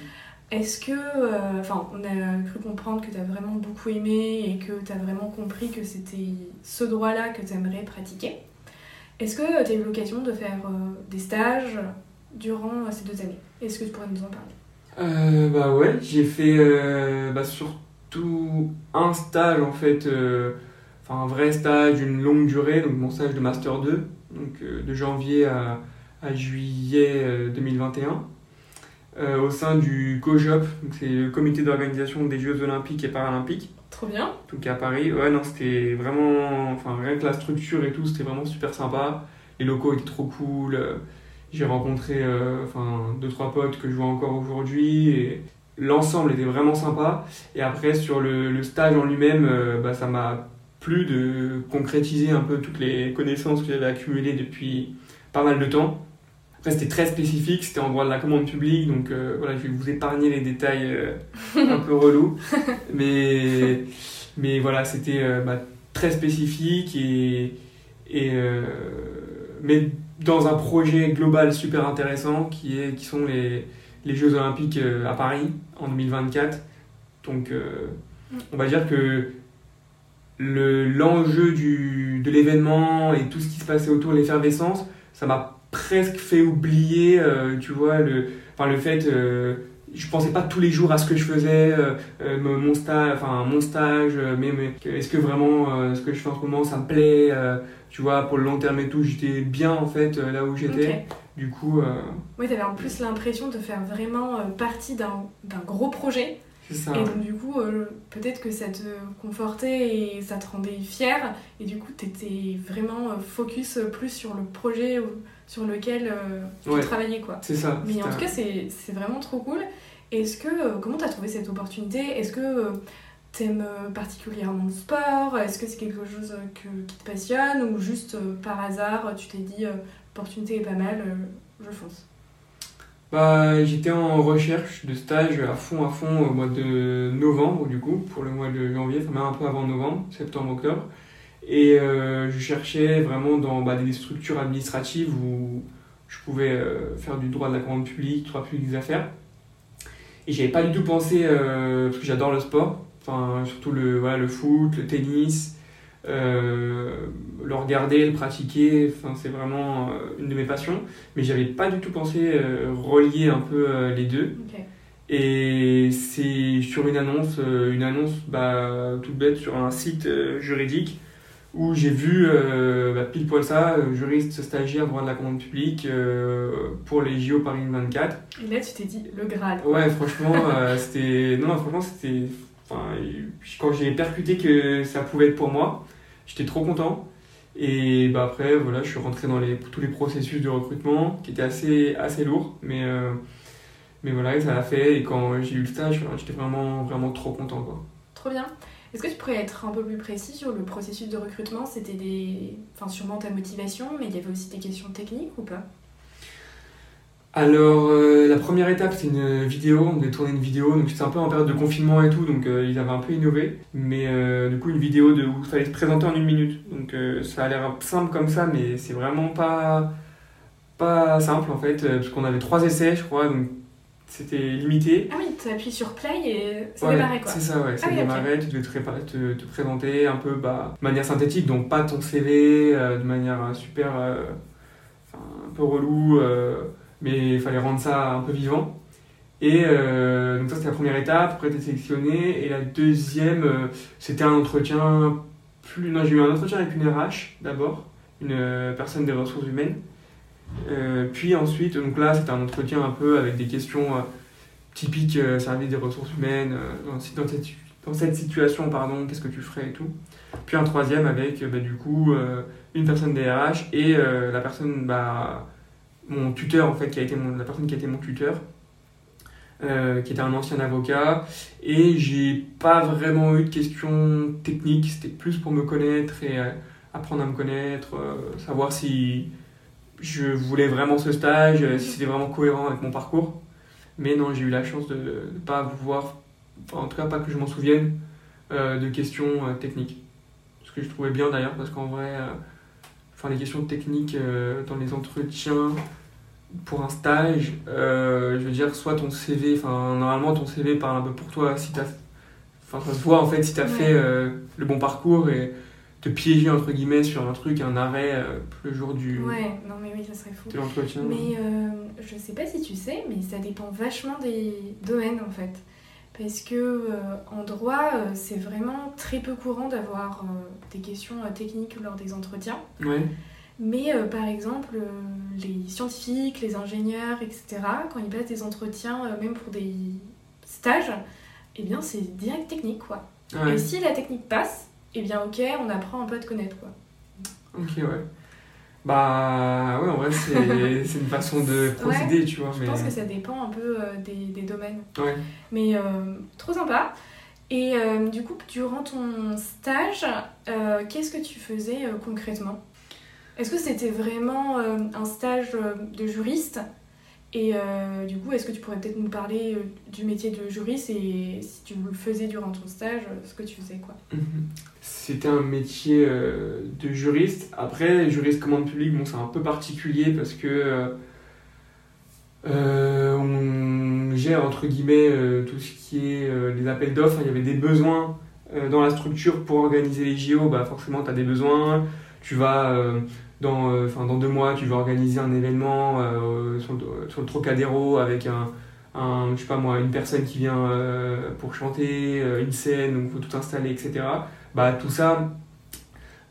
Speaker 1: Est-ce que, euh, enfin, on a cru comprendre que tu as vraiment beaucoup aimé et que tu as vraiment compris que c'était ce droit-là que tu aimerais pratiquer? Est-ce que tu as eu l'occasion de faire euh, des stages durant ces deux années? Est-ce que tu pourrais nous en parler?
Speaker 2: Euh, bah ouais, j'ai fait euh, bah, surtout un stage en fait, enfin un vrai stage d'une longue durée, donc mon stage de Master 2, donc de janvier à, juillet euh, 2021, euh, au sein du COJOP, c'est le comité d'organisation des Jeux Olympiques et Paralympiques,
Speaker 1: Trop bien.
Speaker 2: donc à Paris. Ouais, non, c'était vraiment, enfin rien que la structure et tout, c'était vraiment super sympa. Les locaux étaient trop cool. J'ai rencontré euh, enfin deux trois potes que je vois encore aujourd'hui et l'ensemble était vraiment sympa. Et après sur le, le stage en lui-même, euh, bah, ça m'a plu de concrétiser un peu toutes les connaissances que j'avais accumulées depuis pas mal de temps. Après c'était très spécifique, c'était en droit de la commande publique, donc euh, voilà, je vais vous épargner les détails euh, un peu relous. Mais, mais voilà, c'était euh, bah, très spécifique et, et mais dans un projet global super intéressant qui, est, qui sont les, les Jeux Olympiques à Paris en 2024. Donc on va dire que le- l'enjeu de l'événement et tout ce qui se passait autour, l'effervescence, ça m'a presque fait oublier, euh, tu vois, le, enfin, le fait, euh, je pensais pas tous les jours à ce que je faisais, euh, euh, mon stage, enfin mon stage, euh, mais, mais est-ce que vraiment ce que je fais en ce moment ça me plaît, tu vois, pour le long terme et tout, j'étais bien en fait là où j'étais.
Speaker 1: Ok.
Speaker 2: Du coup,
Speaker 1: Oui, tu avais en plus l'impression de faire vraiment partie d'un gros projet.
Speaker 2: c'est ça.
Speaker 1: Et donc, du coup, euh, peut-être que ça te confortait et ça te rendait fier. Et du coup, tu étais vraiment focus plus sur le projet sur lequel euh, tu
Speaker 2: Ouais.
Speaker 1: travaillais. quoi.
Speaker 2: C'est ça.
Speaker 1: Mais en tout cas, c'est c'est vraiment trop cool. Est-ce que, euh, comment tu as trouvé cette opportunité? Est-ce que tu aimes particulièrement le sport? Est-ce que c'est quelque chose euh, que- qui te passionne? Ou juste euh, par hasard, tu t'es dit, euh, l'opportunité est pas mal, euh, je fonce?
Speaker 2: Bah, j'étais en recherche de stage à fond, à fond au mois de novembre, du coup, pour le mois de janvier, enfin même un peu avant novembre, septembre, octobre. Et euh, je cherchais vraiment dans bah, des structures administratives où je pouvais euh, faire du droit de la commande publique, droit public des affaires. Et j'avais pas du tout pensé, euh, parce que j'adore le sport, enfin surtout le, voilà, le foot, le tennis, le regarder, le pratiquer, enfin c'est vraiment une de mes passions. Mais j'avais pas du tout pensé relier un peu les deux. Et c'est sur une annonce, une annonce bah, toute bête sur un site juridique où j'ai vu euh, bah, pile poil ça, euh, juriste stagiaire droit de la commande publique euh, pour les JO Paris 24.
Speaker 1: Et là, tu t'es dit le Graal.
Speaker 2: Ouais, franchement, euh, c'était. Non, franchement, c'était. Enfin, quand j'ai percuté que ça pouvait être pour moi, j'étais trop content. Et bah après, voilà, je suis rentré dans les, tous les processus de recrutement qui étaient assez, assez lourds. Mais, mais voilà, ça l'a fait. Et quand j'ai eu le stage, j'étais vraiment, vraiment trop content. Quoi.
Speaker 1: Trop bien. Est-ce que tu pourrais être un peu plus précis sur le processus de recrutement? C'était des. Enfin, sûrement ta motivation, mais il y avait aussi des questions techniques ou pas?
Speaker 2: Alors, euh, la première étape, c'est une vidéo. On devait tourner une vidéo. Donc, c'était un peu en période de confinement et tout. Donc, euh, ils avaient un peu innové. Mais euh, du coup, une vidéo de, où il fallait se présenter en une minute. Donc, ça a l'air simple comme ça, mais c'est vraiment pas, pas simple en fait. Parce qu'on avait trois essais, je crois. C'était limité.
Speaker 1: Ah oui, tu appuies sur play et ça
Speaker 2: Ouais,
Speaker 1: démarrait quoi.
Speaker 2: C'est ça, ouais. Ça
Speaker 1: Ah oui,
Speaker 2: démarrait, tu devais te, préparer- te, te présenter un peu bah, de manière synthétique, donc pas ton CV, euh, de manière euh, super. euh, un peu relou, euh, mais il fallait rendre ça un peu vivant. Et donc, ça, c'était la première étape. Après, tu es sélectionné. Et la deuxième, c'était un entretien. Plus... Non, j'ai eu un entretien avec une RH d'abord, une personne des ressources humaines. Euh, puis ensuite, donc là, c'était un entretien un peu avec des questions. euh, typique euh, service des ressources humaines, dans, dans cette, dans cette situation, pardon, qu'est-ce que tu ferais et tout. Puis un troisième avec, bah, du coup, une personne des RH et la personne, bah, mon tuteur, en fait, qui a été mon, la personne qui a été mon tuteur, qui était un ancien avocat. Et j'ai pas vraiment eu de questions techniques, c'était plus pour me connaître et apprendre à me connaître, savoir si je voulais vraiment ce stage, si c'était vraiment cohérent avec mon parcours. Mais non, j'ai eu la chance de ne pas voir, en tout cas pas que je m'en souvienne, de questions techniques. Ce que je trouvais bien d'ailleurs, parce qu'en vrai, enfin, les questions techniques dans les entretiens, pour un stage, euh, je veux dire, soit ton CV, enfin, normalement ton CV parle un peu pour toi, si t'as, enfin, ça se voit en fait si tu as fait euh, le bon parcours et te piéger entre guillemets sur un truc, un arrêt euh, le jour du.
Speaker 1: Ouais, non mais oui, ça serait fou.
Speaker 2: De l'entretien.
Speaker 1: Mais je sais pas si tu sais, mais ça dépend vachement des domaines en fait. Parce que en droit, c'est vraiment très peu courant d'avoir des questions techniques lors des entretiens.
Speaker 2: Ouais.
Speaker 1: Mais euh, par exemple, euh, les scientifiques, les ingénieurs, etc., quand ils passent des entretiens, euh, même pour des stages, eh bien c'est direct technique, quoi. Et si la technique passe, eh bien ok, on apprend un peu à te connaître, quoi.
Speaker 2: Ok, ouais. Bah ouais, en vrai, c'est une façon de procéder, tu vois.
Speaker 1: Je pense que ça dépend un peu des, des, domaines.
Speaker 2: Ouais.
Speaker 1: Mais trop sympa. Et du coup, durant ton stage, qu'est-ce que tu faisais concrètement? Est-ce que c'était vraiment euh, un stage euh, de juriste? Et euh, du coup, est-ce que tu pourrais peut-être nous parler du métier de juriste et si tu le faisais durant ton stage, ce que tu faisais quoi?
Speaker 2: Mhm. C'était un métier de juriste. Après, juriste commande publique, bon, c'est un peu particulier parce que on gère entre guillemets tout ce qui est les appels d'offres. Il y avait des besoins dans la structure pour organiser les JO. Bah, forcément, tu as des besoins tu vas euh, dans, euh, dans deux mois, tu vas organiser un événement euh, sur, le, Trocadéro avec un, je sais pas moi, une personne qui vient pour chanter, une scène, donc il faut tout installer, etc. Bah, tout ça,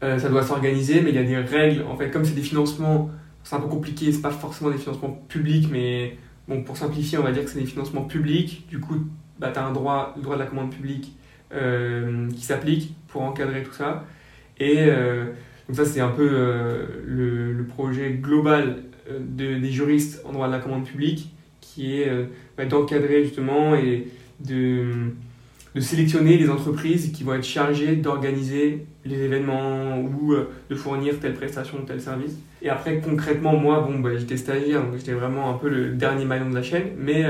Speaker 2: ça doit s'organiser, mais il y a des règles. En fait, comme c'est des financements, c'est un peu compliqué, c'est pas forcément des financements publics, mais bon, pour simplifier, on va dire que c'est des financements publics. Du coup, bah, tu as un droit, le droit de la commande publique qui s'applique pour encadrer tout ça. Et donc ça, c'est un peu euh, le, projet global euh, de, des juristes en droit de la commande publique, qui est euh, bah, d'encadrer justement et de, de, sélectionner les entreprises qui vont être chargées d'organiser les événements ou de fournir telle prestation ou tel service. Et après, concrètement, moi, bon, bah, j'étais stagiaire, donc j'étais vraiment un peu le dernier maillon de la chaîne, mais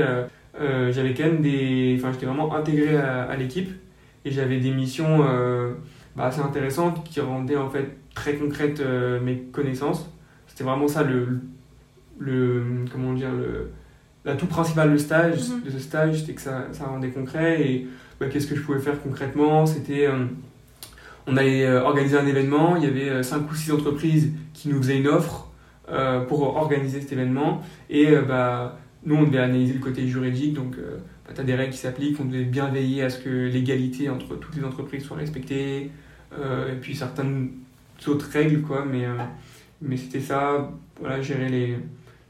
Speaker 2: j'avais quand même des... Enfin, j'étais vraiment intégré à, l'équipe et j'avais des missions bah, assez intéressantes qui rendaient en fait très concrète euh, mes connaissances. C'était vraiment ça le, le comment dire le l'atout principal le stage, mhm. de ce stage, c'était que ça, ça, rendait concret et bah, qu'est-ce que je pouvais faire concrètement? C'était euh, on allait euh, organiser un événement, il y avait cinq ou six entreprises qui nous faisaient une offre pour organiser cet événement. Et bah, nous on devait analyser le côté juridique. Donc bah, tu as des règles qui s'appliquent, on devait bien veiller à ce que l'égalité entre toutes les entreprises soit respectée. Et puis certaines d'autres règles, quoi, mais, euh, mais c'était ça, voilà, gérer les,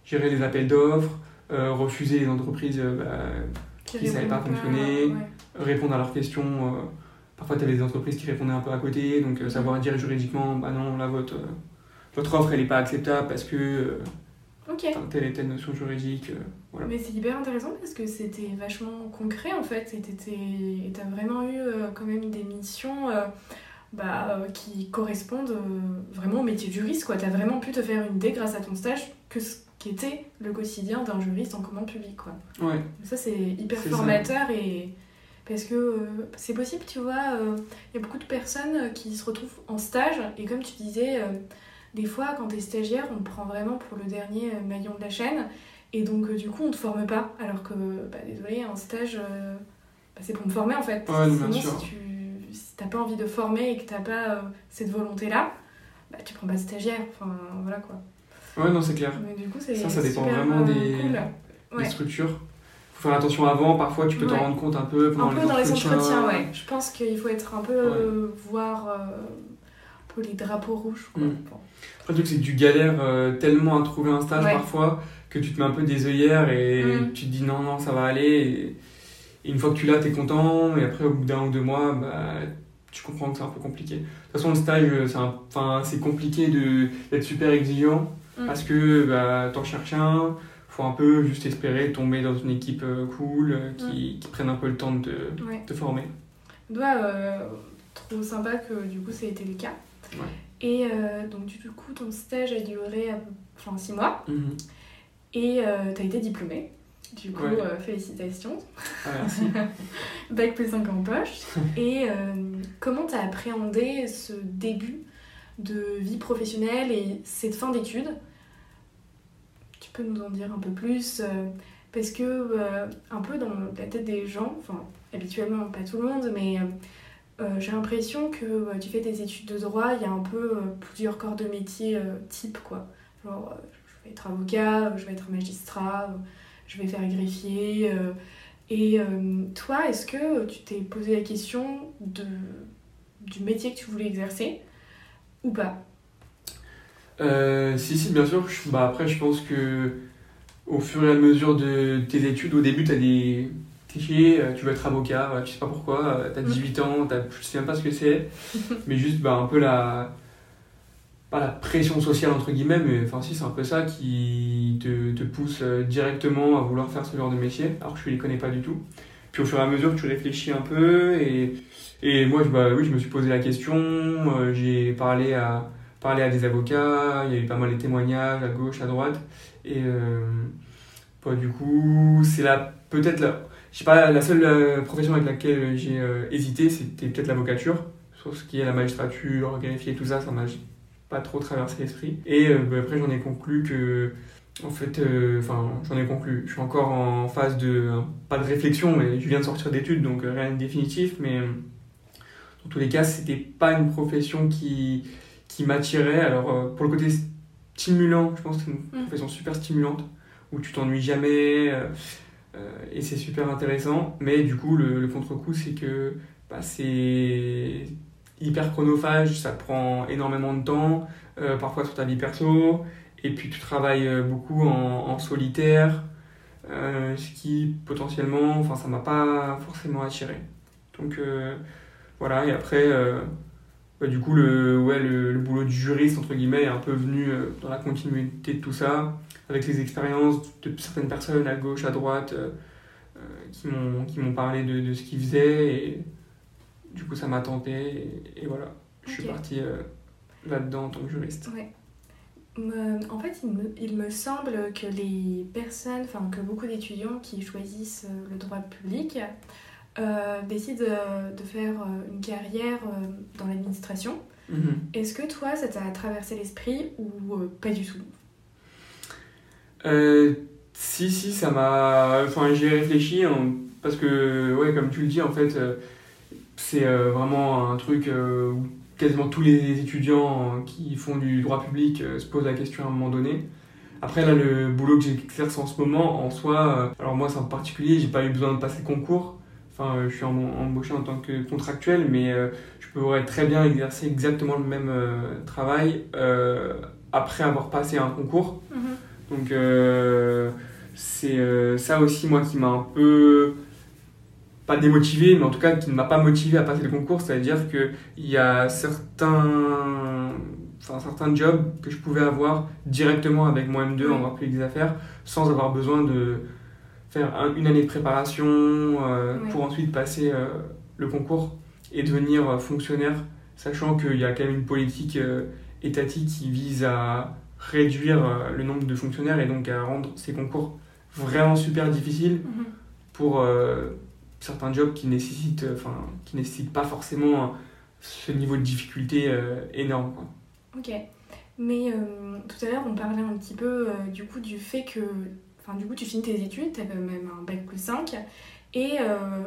Speaker 2: gérer les appels d'offres, euh, refuser les entreprises euh, bah, qui ne savaient pas fonctionner, répondre à leurs questions. parfois, tu avais des entreprises qui répondaient un peu à côté, donc savoir dire juridiquement, bah non, là, votre, votre offre, elle n'est pas acceptable parce que
Speaker 1: okay.
Speaker 2: telle et telle notion juridique. voilà.
Speaker 1: Mais c'est hyper intéressant parce que c'était vachement concret en fait, et tu as vraiment eu quand même des missions bah, euh, qui correspondent euh, vraiment au métier de juriste. Tu as vraiment pu te faire une idée grâce à ton stage que ce qu'était le quotidien d'un juriste en commande publique. Quoi.
Speaker 2: Ouais.
Speaker 1: Ça, c'est hyper formateur et parce que euh, c'est possible, tu vois, il y a beaucoup de personnes qui se retrouvent en stage et comme tu disais, des fois quand tu es stagiaire, on te prend vraiment pour le dernier maillon de la chaîne et donc du coup on te forme pas alors que, bah, désolé, un stage, bah, c'est pour me former en fait.
Speaker 2: Ouais, Sinon, si
Speaker 1: tu si t'as pas envie de former et que t'as pas euh, cette volonté-là, bah, tu prends pas de stagiaire. Enfin, voilà quoi.
Speaker 2: Ouais, non, c'est clair.
Speaker 1: Mais du coup,
Speaker 2: ça, ça dépend vraiment euh, des, des structures. Faut faire attention avant, parfois tu peux t'en rendre compte un peu
Speaker 1: pendant un peu dans les entretiens, ouais. Je pense qu'il faut être un peu euh, voir un peu les drapeaux rouges. Quoi. Mm.
Speaker 2: le truc, c'est que tu galères tellement à trouver un stage parfois que tu te mets un peu des œillères et mm. tu te dis non, non, ça va aller. Et et une fois que tu l'as, tu es content. Et après, au bout d'un ou deux mois, bah, tu comprends que c'est un peu compliqué. De toute façon, le stage, c'est, enfin, c'est compliqué de, d'être super exigeant mm. parce que bah, t'en cherches un, faut un peu juste espérer tomber dans une équipe cool, qui, qui, prenne un peu le temps de te former.
Speaker 1: Toi, trop sympa que du coup ça a été le cas. Et donc du coup ton stage a duré enfin 6 mois. Mhm. Et tu as été diplômée. Du coup, euh, félicitations.
Speaker 2: Ah, merci.
Speaker 1: Bac plus 5 en poche. Et euh, comment tu as appréhendé ce début de vie professionnelle et cette fin d'études? Tu peux nous en dire un peu plus euh, Parce que, un peu dans la tête des gens, enfin, habituellement, pas tout le monde, mais j'ai l'impression que tu fais des études de droit, il y a un peu plusieurs corps de métier type, quoi. Genre, je vais être avocat, je vais être magistrat je vais faire greffier. Euh, et euh, toi, est-ce que tu t'es posé la question de, du métier que tu voulais exercer ou pas?
Speaker 2: Euh, Si, si, bien sûr. Bah, après, je pense que au fur et à mesure de tes études, au début, tu as des clichés, tu veux être avocat, tu sais pas pourquoi, tu as 18 ans, tu sais même pas ce que c'est, mais juste bah, un peu la, pas la pression sociale entre guillemets, mais enfin si c'est un peu ça qui te, te, pousse euh, directement à vouloir faire ce genre de métier, alors que je les connais pas du tout. Puis au fur et à mesure, tu réfléchis un peu et, et moi, bah, oui, je me suis posé la question, euh, j'ai parlé à, parlé à des avocats, il y a eu pas mal de témoignages à gauche, à droite, et euh, bah, du coup, c'est là peut-être la, je pas, la seule profession avec laquelle j'ai hésité, c'était peut-être l'avocature, sur ce qui est la magistrature, greffier, tout ça, ça m'a pas trop traversé l'esprit. Et euh, bah, après, j'en ai conclu que, en fait, euh, enfin, j'en ai conclu. Je suis encore en phase de, pas de réflexion, mais je viens de sortir d'études, donc euh, rien de définitif, mais dans tous les cas, c'était pas une profession qui, qui m'attirait. Alors, pour le côté stimulant, je pense que c'est une mm. profession super stimulante, où tu t'ennuies jamais, et c'est super intéressant. Mais du coup, le, contre-coup, c'est que bah, c'est hyper chronophage, ça prend énormément de temps, euh, parfois sur ta vie perso, et puis tu travailles euh, beaucoup en, solitaire, euh, ce qui potentiellement, enfin ça m'a pas forcément attiré. Donc voilà, et après, bah, du coup, le, ouais, le, boulot du juriste, entre guillemets, est un peu venu dans la continuité de tout ça, avec les expériences de certaines personnes à gauche, à droite, qui m'ont parlé de, de ce qu'ils faisaient. Du coup, ça m'a tenté et, voilà, je suis partie euh, là-dedans en tant que juriste.
Speaker 1: Ouais. en fait, il me, il me, semble que les personnes, enfin que beaucoup d'étudiants qui choisissent euh, le droit public euh, décident de, faire une carrière dans l'administration. Mhm. Est-ce que toi, ça t'a traversé l'esprit ou pas du tout?
Speaker 2: Si, si, ça m'a. Enfin, j'y ai réfléchi hein, parce que, ouais, comme tu le dis, en fait c'est euh, vraiment un truc euh, où quasiment tous les étudiants euh, qui font du droit public se posent la question à un moment donné. Après, là, le boulot que j'exerce en ce moment, en soi, alors moi, c'est en particulier, j'ai pas eu besoin de passer concours. Enfin, je suis embauché en tant que contractuel, mais je pourrais très bien exercer exactement le même travail après avoir passé un concours. Mm-hmm. Donc, c'est ça aussi, moi, qui m'a un peu pas démotivé, mais en tout cas qui ne m'a pas motivé à passer le concours, c'est-à-dire qu'il y a certains, enfin, certains jobs que je pouvais avoir directement avec mon M2 en droit public des affaires, sans avoir besoin de faire une année de préparation euh, pour ensuite passer euh, le concours et devenir euh, fonctionnaire, sachant qu'il y a quand même une politique étatique qui vise à réduire le nombre de fonctionnaires et donc à rendre ces concours vraiment super difficiles mm-hmm. pour certains jobs qui nécessitent, euh, enfin, qui nécessitent pas forcément ce niveau de difficulté euh, énorme.
Speaker 1: Ok. Mais euh, tout à l'heure, on parlait un petit peu du coup du fait que, enfin, du coup, tu finis tes études, tu as même un bac plus 5. Et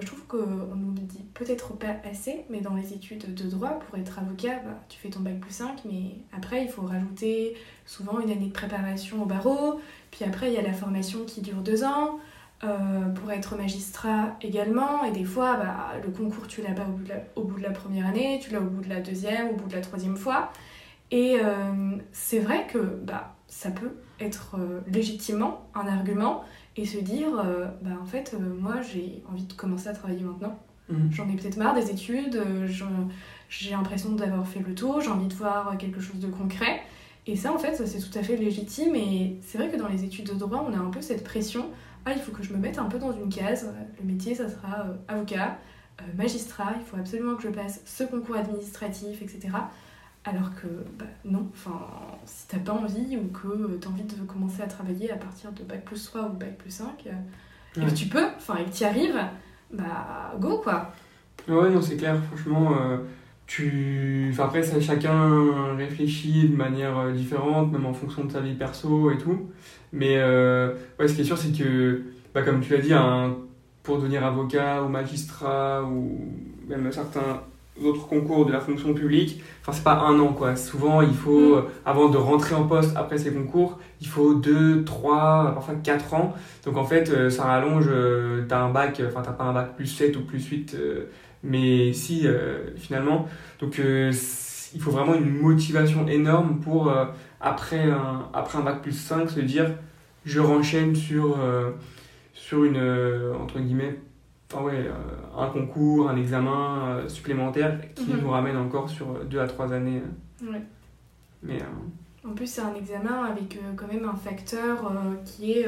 Speaker 1: je trouve qu'on nous le dit peut-être pas assez, mais dans les études de droit, pour être avocat, bah, tu fais ton bac plus 5, mais après, il faut rajouter souvent une année de préparation au barreau, puis après, il y a la formation qui dure deux ans. Euh, pour être magistrat également. Et des fois, bah, le concours, tu l'as pas au bout, de la, première année, tu l'as au bout de la deuxième, au bout de la troisième fois. Et euh, c'est vrai que bah, ça peut être euh, légitimement un argument et se dire, bah, en fait, moi, j'ai envie de commencer à travailler maintenant. Mmh. J'en ai peut-être marre des études, j'ai l'impression d'avoir fait le tour, j'ai envie de voir quelque chose de concret. Et ça, en fait, c'est tout à fait légitime. Et c'est vrai que dans les études de droit, on a un peu cette pression. Ah, il faut que je me mette un peu dans une case. Le métier, ça sera avocat, magistrat. Il faut absolument que je passe ce concours administratif, etc. Alors que bah, non, enfin, si t'as pas envie ou que t'as envie de commencer à travailler à partir de Bac plus 3 ou Bac plus 5, euh, et que tu peux, enfin, et que tu arrives, bah go quoi.
Speaker 2: Ouais, non, c'est clair, franchement, euh, tu... Enfin, après, ça, chacun réfléchit de manière euh, différente, même en fonction de sa vie perso et tout. Mais ouais, ce qui est sûr, c'est que, bah, comme tu l'as dit, pour devenir avocat ou magistrat ou même certains autres concours de la fonction publique, enfin c'est pas un an quoi. Souvent il faut, mm. euh, avant de rentrer en poste après ces concours, il faut 2, 3, parfois 4 ans. Donc en fait euh, ça rallonge, euh, t'as un bac, enfin t'as pas un bac plus 7 ou plus 8, mais si finalement. Donc il faut vraiment une motivation énorme pour après, un, après un bac plus 5 se dire je renchaîne sur, sur une, entre guillemets, enfin ouais, euh, un concours, un examen euh, supplémentaire qui mhm. nous ramène encore sur deux à trois années.
Speaker 1: Ouais. Mais, euh, en plus, c'est un examen avec quand même un facteur qui est.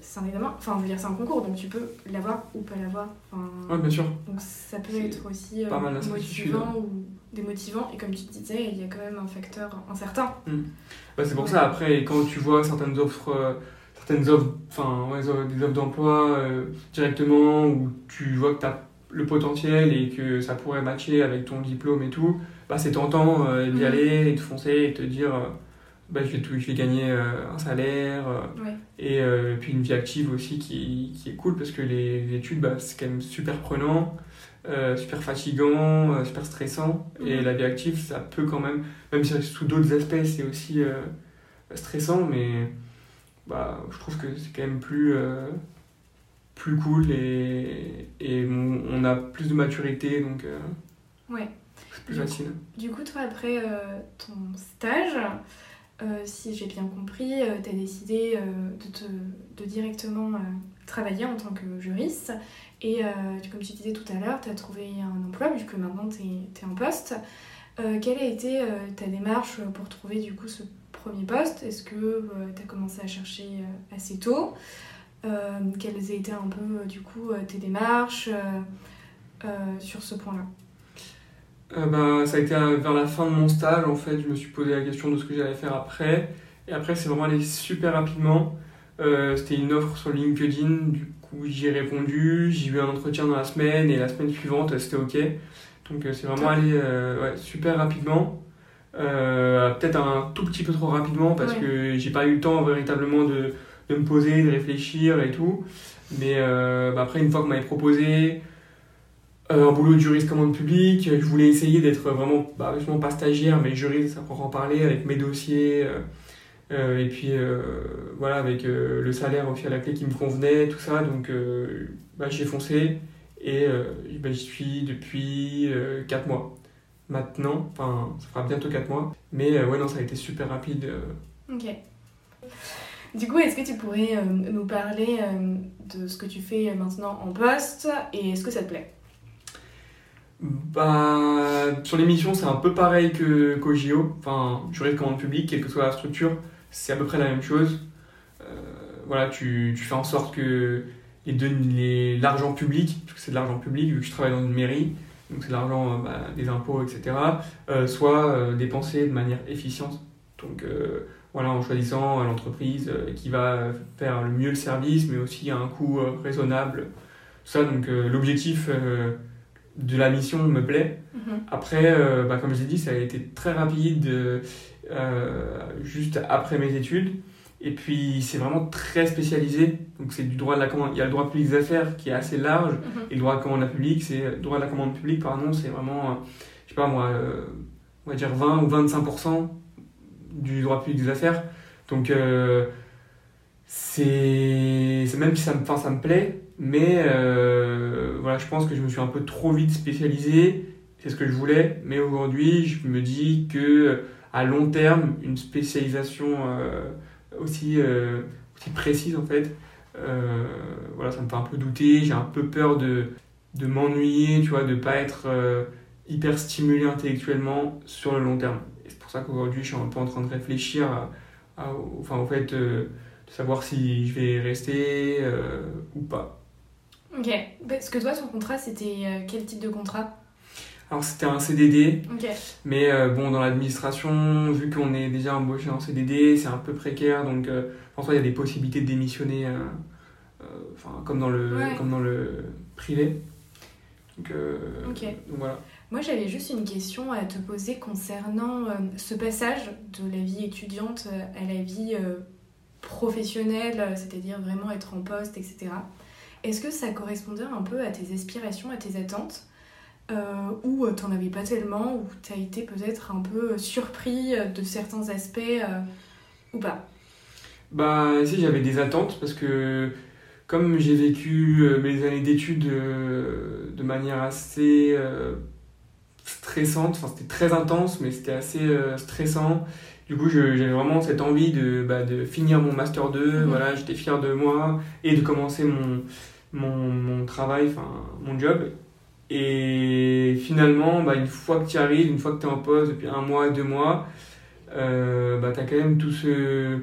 Speaker 1: C'est un examen, enfin, je veux dire, c'est un concours, donc tu peux l'avoir ou pas l'avoir.
Speaker 2: Enfin, bien sûr.
Speaker 1: Donc ça peut être aussi motivant ou démotivant, et comme tu disais, il y a quand même un facteur incertain.
Speaker 2: Hmm. Bah, c'est pour ça, après, quand tu vois certaines offres certaines offres, enfin, ouais, des offres d'emploi euh, directement où tu vois que tu as le potentiel et que ça pourrait matcher avec ton diplôme et tout, bah, c'est tentant euh, d'y mhm. aller et de foncer et de te dire euh, bah, je, vais tout, je vais gagner un salaire et puis une vie active aussi qui, qui est cool parce que les, études, bah, c'est quand même super prenant. super fatigant, super stressant. Et mhm. la vie active, ça peut quand même, même si sous d'autres aspects, c'est aussi stressant, mais bah, je trouve que c'est quand même plus, euh, plus cool et, et on, a plus de maturité, donc euh,
Speaker 1: ouais.
Speaker 2: c'est plus facile.
Speaker 1: du coup, toi, après euh, ton stage, si j'ai bien compris, tu as décidé de, te, de directement travailler en tant que juriste. Et comme tu disais tout à l'heure, tu as trouvé un emploi, vu que maintenant tu es, en poste. quelle a été ta démarche pour trouver du coup ce premier poste? Est-ce que euh, tu as commencé à chercher euh, assez tôt? Euh, Quelles étaient un peu du coup tes démarches sur ce point-là?
Speaker 2: Bah, ça a été vers la fin de mon stage, en fait, je me suis posé la question de ce que j'allais faire après. Et après, c'est vraiment allé super rapidement. C'était une offre sur LinkedIn, du coup, j'y ai répondu. J'ai eu un entretien dans la semaine et la semaine suivante, c'était OK. Donc, c'est vraiment allé super rapidement. Euh, peut-être un tout petit peu trop rapidement parce que j'ai pas eu le temps véritablement de, de, me poser, de réfléchir et tout. Mais euh, bah, après, une fois qu'on m'avait proposé euh, un boulot de juriste commande publique, je voulais essayer d'être vraiment, bah, justement pas stagiaire, mais juriste à en parler avec mes dossiers. et puis voilà, avec le salaire aussi à la clé qui me convenait, tout ça. Donc bah, j'ai foncé et bah, j'y suis depuis 4 mois maintenant. Enfin, ça fera bientôt 4 mois. Mais euh, ouais, non, ça a été super rapide. Euh.
Speaker 1: Ok. Du coup, est-ce que tu pourrais euh, nous parler de ce que tu fais maintenant en poste et est-ce que ça te plaît?
Speaker 2: Bah, sur l'émission, c'est un peu pareil que, qu'au JO. Enfin, juriste de commande publique, quelle que soit la structure, c'est à peu près la même chose. voilà, tu, tu, fais en sorte que les, l'argent public, parce que c'est de l'argent public, vu que je travaille dans une mairie, donc c'est l'argent euh, bah, des impôts, etc., euh, soit euh, dépensé de manière efficiente. Donc voilà, en choisissant l'entreprise qui va faire le mieux le service, mais aussi à un coût raisonnable. Ça, donc l'objectif de la mission me plaît. Mm-hmm. Après, bah, comme je l'ai dit, ça a été très rapide, juste après mes études. Et puis c'est vraiment très spécialisé. Donc c'est du droit de la commande. Il y a le droit public des affaires qui est assez large. Mhm. Et le droit de la commande publique, c'est droit de la commande publique, pardon, c'est vraiment, euh, je sais pas moi, euh, on va dire 20 ou 25% du droit public des affaires. Donc euh, c'est même si ça me, ça me plaît, mais voilà, je pense que je me suis un peu trop vite spécialisé. C'est ce que je voulais, mais aujourd'hui, je me dis que à long terme, une spécialisation aussi, euh, aussi précise en fait. Euh, voilà, ça me fait un peu douter, j'ai un peu peur de, de m'ennuyer, tu vois, de pas être euh, hyper stimulé intellectuellement sur le long terme. pour ça qu'aujourd'hui, je suis un peu en train de réfléchir à, enfin, au fait de savoir si je vais rester ou pas.
Speaker 1: Ok. Parce que toi, ton contrat, c'était quel type de contrat?
Speaker 2: Alors c'était un CDD, mais euh, bon, dans l'administration, vu qu'on est déjà embauché en CDD, c'est un peu précaire, donc euh, en soi il y a des possibilités de démissionner, euh, enfin, comme, dans le, comme dans le privé. Donc, voilà.
Speaker 1: Moi j'avais juste une question à te poser concernant ce passage de la vie étudiante à la vie professionnelle, c'est-à-dire vraiment être en poste, etc. Est-ce que ça correspondait un peu à tes aspirations, à tes attentes euh, ou euh, t'en avais pas tellement, ou t'as été peut-être un peu surpris de certains aspects euh, ou pas?
Speaker 2: Bah si j'avais des attentes parce que comme j'ai vécu mes années d'études de manière assez stressante, enfin c'était très intense mais c'était assez stressant. Du coup j'avais vraiment cette envie de, bah, de finir mon master 2, mhm. voilà, j'étais fier de moi et de commencer mon, mon, mon travail, enfin mon job. Et finalement, bah, une fois que tu arrives, une fois que tu es en pause depuis un mois, deux mois, euh, bah, tu as quand même tout ce.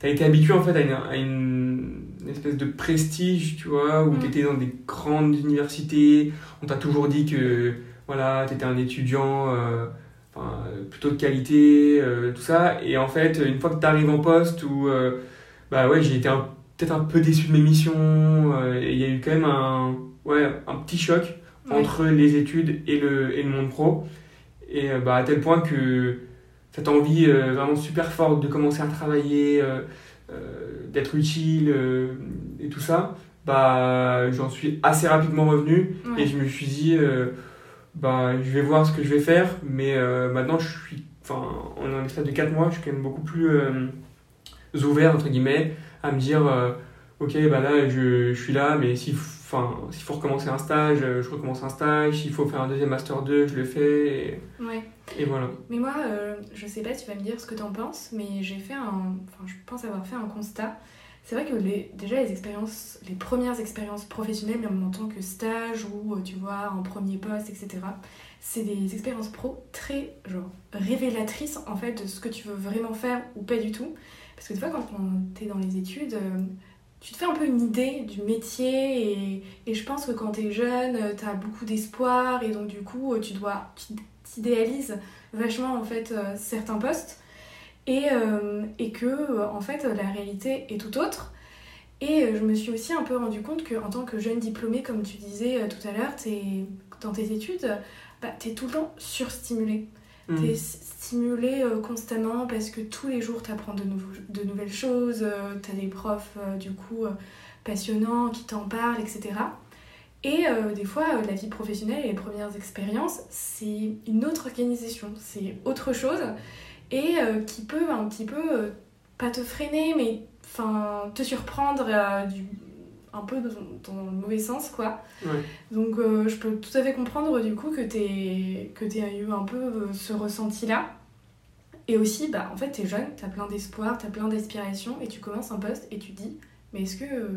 Speaker 2: Tu as été habitué en fait à une, espèce de prestige, tu vois, où mm. tu étais dans des grandes universités. On t'a toujours dit que voilà, tu étais un étudiant euh, plutôt de qualité, euh, tout ça. Et en fait, une fois que tu arrives en poste, où bah ouais, j'ai été peut-être un peu déçu de mes missions, il y a eu quand même un, ouais, un petit choc entre les études et le, et le monde pro. Et euh, bah, à tel point que cette envie euh, vraiment super forte de commencer à travailler, euh, d'être utile et tout ça, bah, j'en suis assez rapidement revenu et je me suis dit, bah, je vais voir ce que je vais faire, mais maintenant je suis, enfin, en un stade de 4 mois, je suis quand même beaucoup plus ouvert, entre guillemets, à me dire, ok, bah là, je, je suis là, mais si Enfin, s'il faut recommencer un stage, euh, je recommence un stage. S'il faut faire un deuxième master 2, je le fais. Et,
Speaker 1: ouais.
Speaker 2: et voilà.
Speaker 1: Mais moi, euh, je sais pas, tu vas me dire ce que tu en penses, mais j'ai fait un. Enfin, je pense avoir fait un constat. C'est vrai que déjà, les expériences, les premières expériences professionnelles, même en tant que stage ou, euh, tu vois, en premier poste, etc., c'est des expériences pro très, genre, révélatrices, en fait, de ce que tu veux vraiment faire ou pas du tout. Parce que des fois, quand tu es dans les études tu te fais un peu une idée du métier et, je pense que quand tu es jeune, euh, tu as beaucoup d'espoir et donc du coup, euh, tu dois t'idéalises vachement en fait euh, certains postes et, et que en fait la réalité est tout autre. Et je me suis aussi un peu rendu compte que en tant que jeune diplômée, comme tu disais tout à l'heure, dans tes études, bah, tu es tout le temps surstimulé. Mm. Tu es stimulé euh, constamment parce que tous les jours tu apprends de, de, nouvelles choses, euh, tu as des profs euh, du coup passionnants qui t'en parlent, etc. Et des fois, la vie professionnelle et les premières expériences, c'est une autre organisation, c'est autre chose et qui peut un petit peu, pas te freiner, mais enfin te surprendre du, un peu dans, le mauvais sens, quoi. Donc euh, je peux tout à fait comprendre du coup que tu que aies eu un peu euh, ce ressenti-là. Et aussi, bah, en fait, t'es jeune, t'as plein d'espoir, t'as plein d'aspiration, et tu commences un poste et tu te dis, mais est-ce que, euh,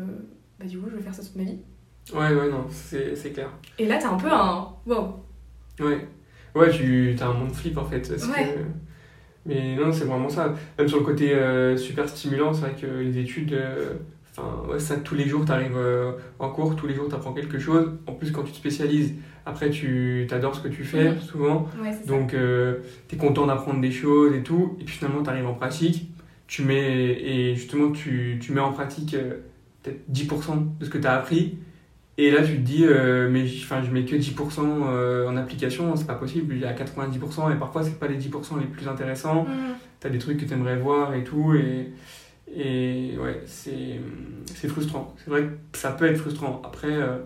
Speaker 1: bah, du coup, je vais faire ça toute ma vie?
Speaker 2: Ouais, ouais, non, c'est clair.
Speaker 1: Et là, t'as un peu un wow.
Speaker 2: Ouais, ouais, tu as un monde flip en fait. Mais non, c'est vraiment ça. Même sur le côté super stimulant, c'est vrai que les études, Enfin, ça, tous les jours, tu arrives euh, en cours, tous les jours, tu apprends quelque chose. En plus, quand tu te spécialises, après, tu adores ce que tu fais, souvent. Donc, euh, tu es content d'apprendre des choses et tout. Et puis, finalement, tu arrives en pratique. Tu mets, et justement, tu, tu mets en pratique euh, peut-être 10% de ce que tu as appris. Et là, tu te dis, mais enfin, je mets que 10% en application, c'est pas possible. Il y a 90%, et parfois, c'est pas les 10% les plus intéressants. Tu as des trucs que tu aimerais voir et tout. Et. Et ouais, c'est frustrant. C'est vrai que ça peut être frustrant. Après, euh,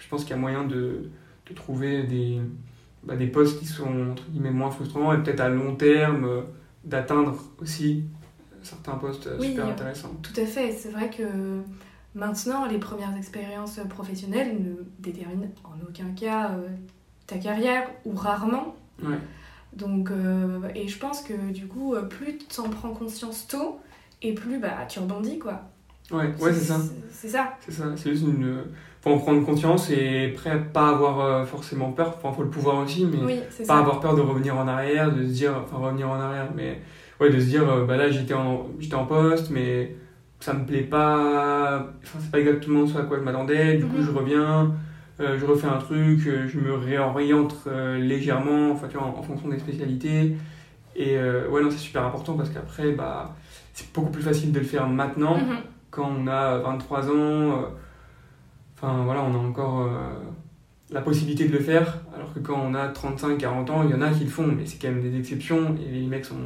Speaker 2: je pense qu'il y a moyen de, de trouver des, bah, des postes qui sont entre guillemets moins frustrants et peut-être à long terme euh, d'atteindre aussi certains postes euh, super intéressants.
Speaker 1: Tout à fait. C'est vrai que maintenant, les premières expériences professionnelles ne déterminent en aucun cas ta carrière ou rarement.
Speaker 2: Ouais.
Speaker 1: Donc, et je pense que du coup, plus tu en prends conscience tôt, et plus bah, tu rebondis quoi.
Speaker 2: Ouais, ouais c'est ça.
Speaker 1: C'est ça.
Speaker 2: C'est ça. C'est juste une. Faut en prendre conscience et après, pas avoir euh, forcément peur. Enfin, faut le pouvoir aussi, mais
Speaker 1: Oui,
Speaker 2: pas
Speaker 1: ça.
Speaker 2: avoir peur de revenir en arrière, de se dire. Enfin, revenir en arrière, mais. Ouais, de se dire, euh, bah là, j'étais en, j'étais en poste, mais ça me plaît pas. Enfin, c'est pas exactement ce à quoi je m'attendais. Du coup,
Speaker 1: Mhm.
Speaker 2: je reviens. euh, je refais un truc, euh, je me réoriente euh, légèrement, enfin, tu vois, en, en fonction des spécialités. Et ouais, non, c'est super important parce qu'après, bah, c'est beaucoup plus facile de le faire maintenant
Speaker 1: Mhm.
Speaker 2: quand on a 23 ans. Enfin, voilà, on a encore la possibilité de le faire, alors que quand on a 35, 40 ans, il y en a qui le font, mais c'est quand même des exceptions et les mecs sont,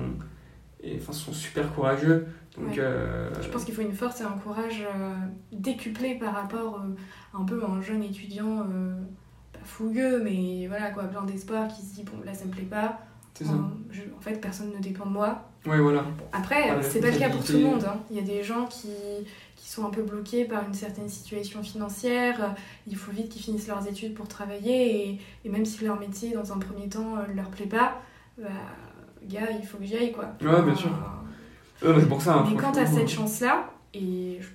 Speaker 2: et, enfin, sont super courageux. Donc,
Speaker 1: Ouais.
Speaker 2: euh,
Speaker 1: Je pense qu'il faut une force et un courage euh, décuplés par rapport euh, un peu à un jeune étudiant euh, pas fougueux, mais voilà quoi, plein d'espoir qui se dit bon là ça me plaît pas.
Speaker 2: c'est ça.
Speaker 1: Je- en fait personne ne dépend de moi.
Speaker 2: Ouais, voilà.
Speaker 1: Bon, après
Speaker 2: la
Speaker 1: c'est pas le cas pour tout le monde. hein. Il y a des gens qui, qui sont un peu bloqués par une certaine situation financière. Il faut vite qu'ils finissent leurs études pour travailler et, et même si leur métier dans un premier temps euh, leur plaît pas, bah, gars il faut que j'y aille quoi.
Speaker 2: Ouais, bien sûr. Euh, c'est pour ça. hein,
Speaker 1: Mais quand t'as cette chance-là, et je-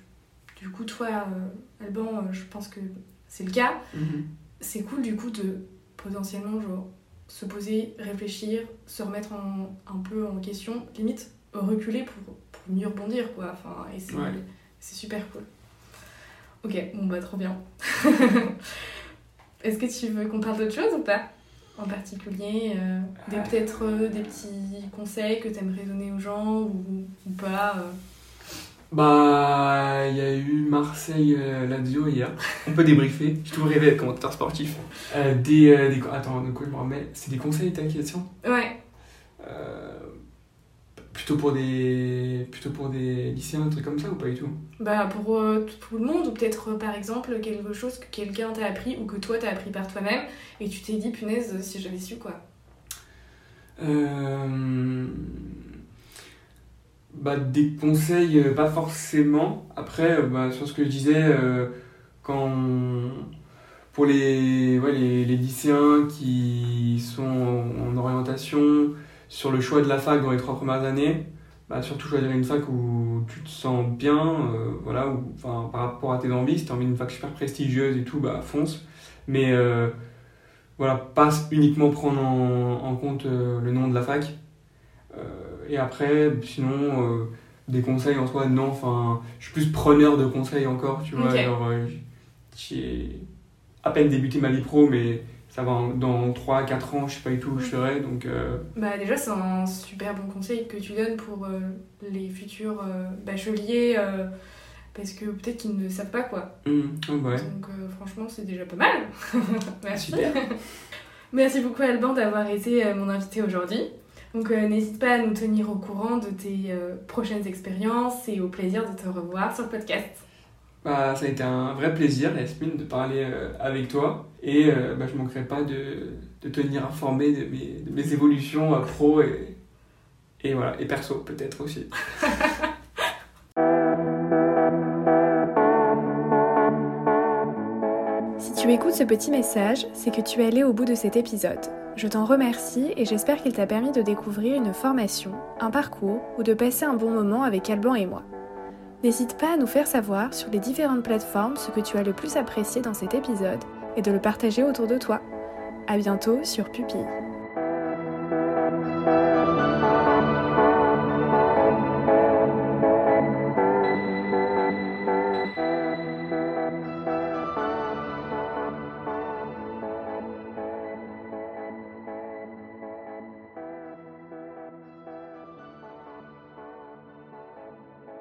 Speaker 1: du coup, toi, euh, Alban, euh, je pense que c'est le cas,
Speaker 2: Mhm.
Speaker 1: c'est cool du coup de potentiellement genre, se poser, réfléchir, se remettre en- un peu en question, limite reculer pour, pour mieux rebondir, quoi. Enfin, et c'est
Speaker 2: Ouais.
Speaker 1: c'est super cool. Ok, bon bah trop bien. Est-ce que tu veux qu'on parle d'autre chose ou pas? En particulier, euh, des peut-être euh, des petits conseils que t'aimerais donner aux gens ou, ou pas euh?
Speaker 2: Bah, il y a eu Marseille euh, Lazio hier. On peut débriefer. J'ai toujours rêvé d'être commentateur sportif. Euh, des, euh, des- Attends, de quoi je me remets? C'est des conseils, ta question?
Speaker 1: Ouais,
Speaker 2: Euh, Plutôt pour des plutôt pour des lycéens, un truc comme ça ou pas du tout?
Speaker 1: Bah pour euh, tout le monde ou peut-être euh, par exemple quelque chose que quelqu'un t'a appris ou que toi t'as appris par toi-même et tu t'es dit punaise si j'avais su quoi.
Speaker 2: Euh, Bah, des conseils, pas forcément. Après, bah, sur ce que je disais, euh, quand pour les, ouais, les, les lycéens qui sont en orientation, sur le choix de la fac dans les trois premières années, bah, surtout choisir une fac où tu te sens bien, euh, voilà, où, par rapport à tes envies. Si tu as envie d'une fac super prestigieuse et tout, bah, fonce. Mais euh, voilà, pas uniquement prendre en, en compte euh, le nom de la fac. Et après, sinon, des conseils en soi, non, enfin, je suis plus preneur de conseils encore, tu vois. Euh, j'ai à peine débuté ma vie pro, mais ça va dans 3-4 ans, je sais pas du tout où je serai, donc euh,
Speaker 1: Bah déjà c'est un super bon conseil que tu donnes pour euh, les futurs euh, bacheliers parce que peut-être qu'ils ne savent pas quoi.
Speaker 2: ouais, ouais.
Speaker 1: Donc franchement c'est déjà pas mal. Merci.
Speaker 2: Super.
Speaker 1: Merci beaucoup Alban d'avoir été mon invité aujourd'hui. Donc n'hésite pas à nous tenir au courant de tes prochaines expériences et au plaisir de te revoir sur le podcast.
Speaker 2: Bah, ça a été un vrai plaisir, Yasmine, de parler euh, avec toi. Et euh, bah, je manquerai pas de, de tenir informé de mes, évolutions pro et, et, voilà, et perso peut-être aussi.
Speaker 1: Si tu écoutes ce petit message, c'est que tu es allé au bout de cet épisode. Je t'en remercie et j'espère qu'il t'a permis de découvrir une formation, un parcours ou de passer un bon moment avec Alban et moi. N'hésite pas à nous faire savoir sur les différentes plateformes ce que tu as le plus apprécié dans cet épisode et de le partager autour de toi. À bientôt sur Pupille.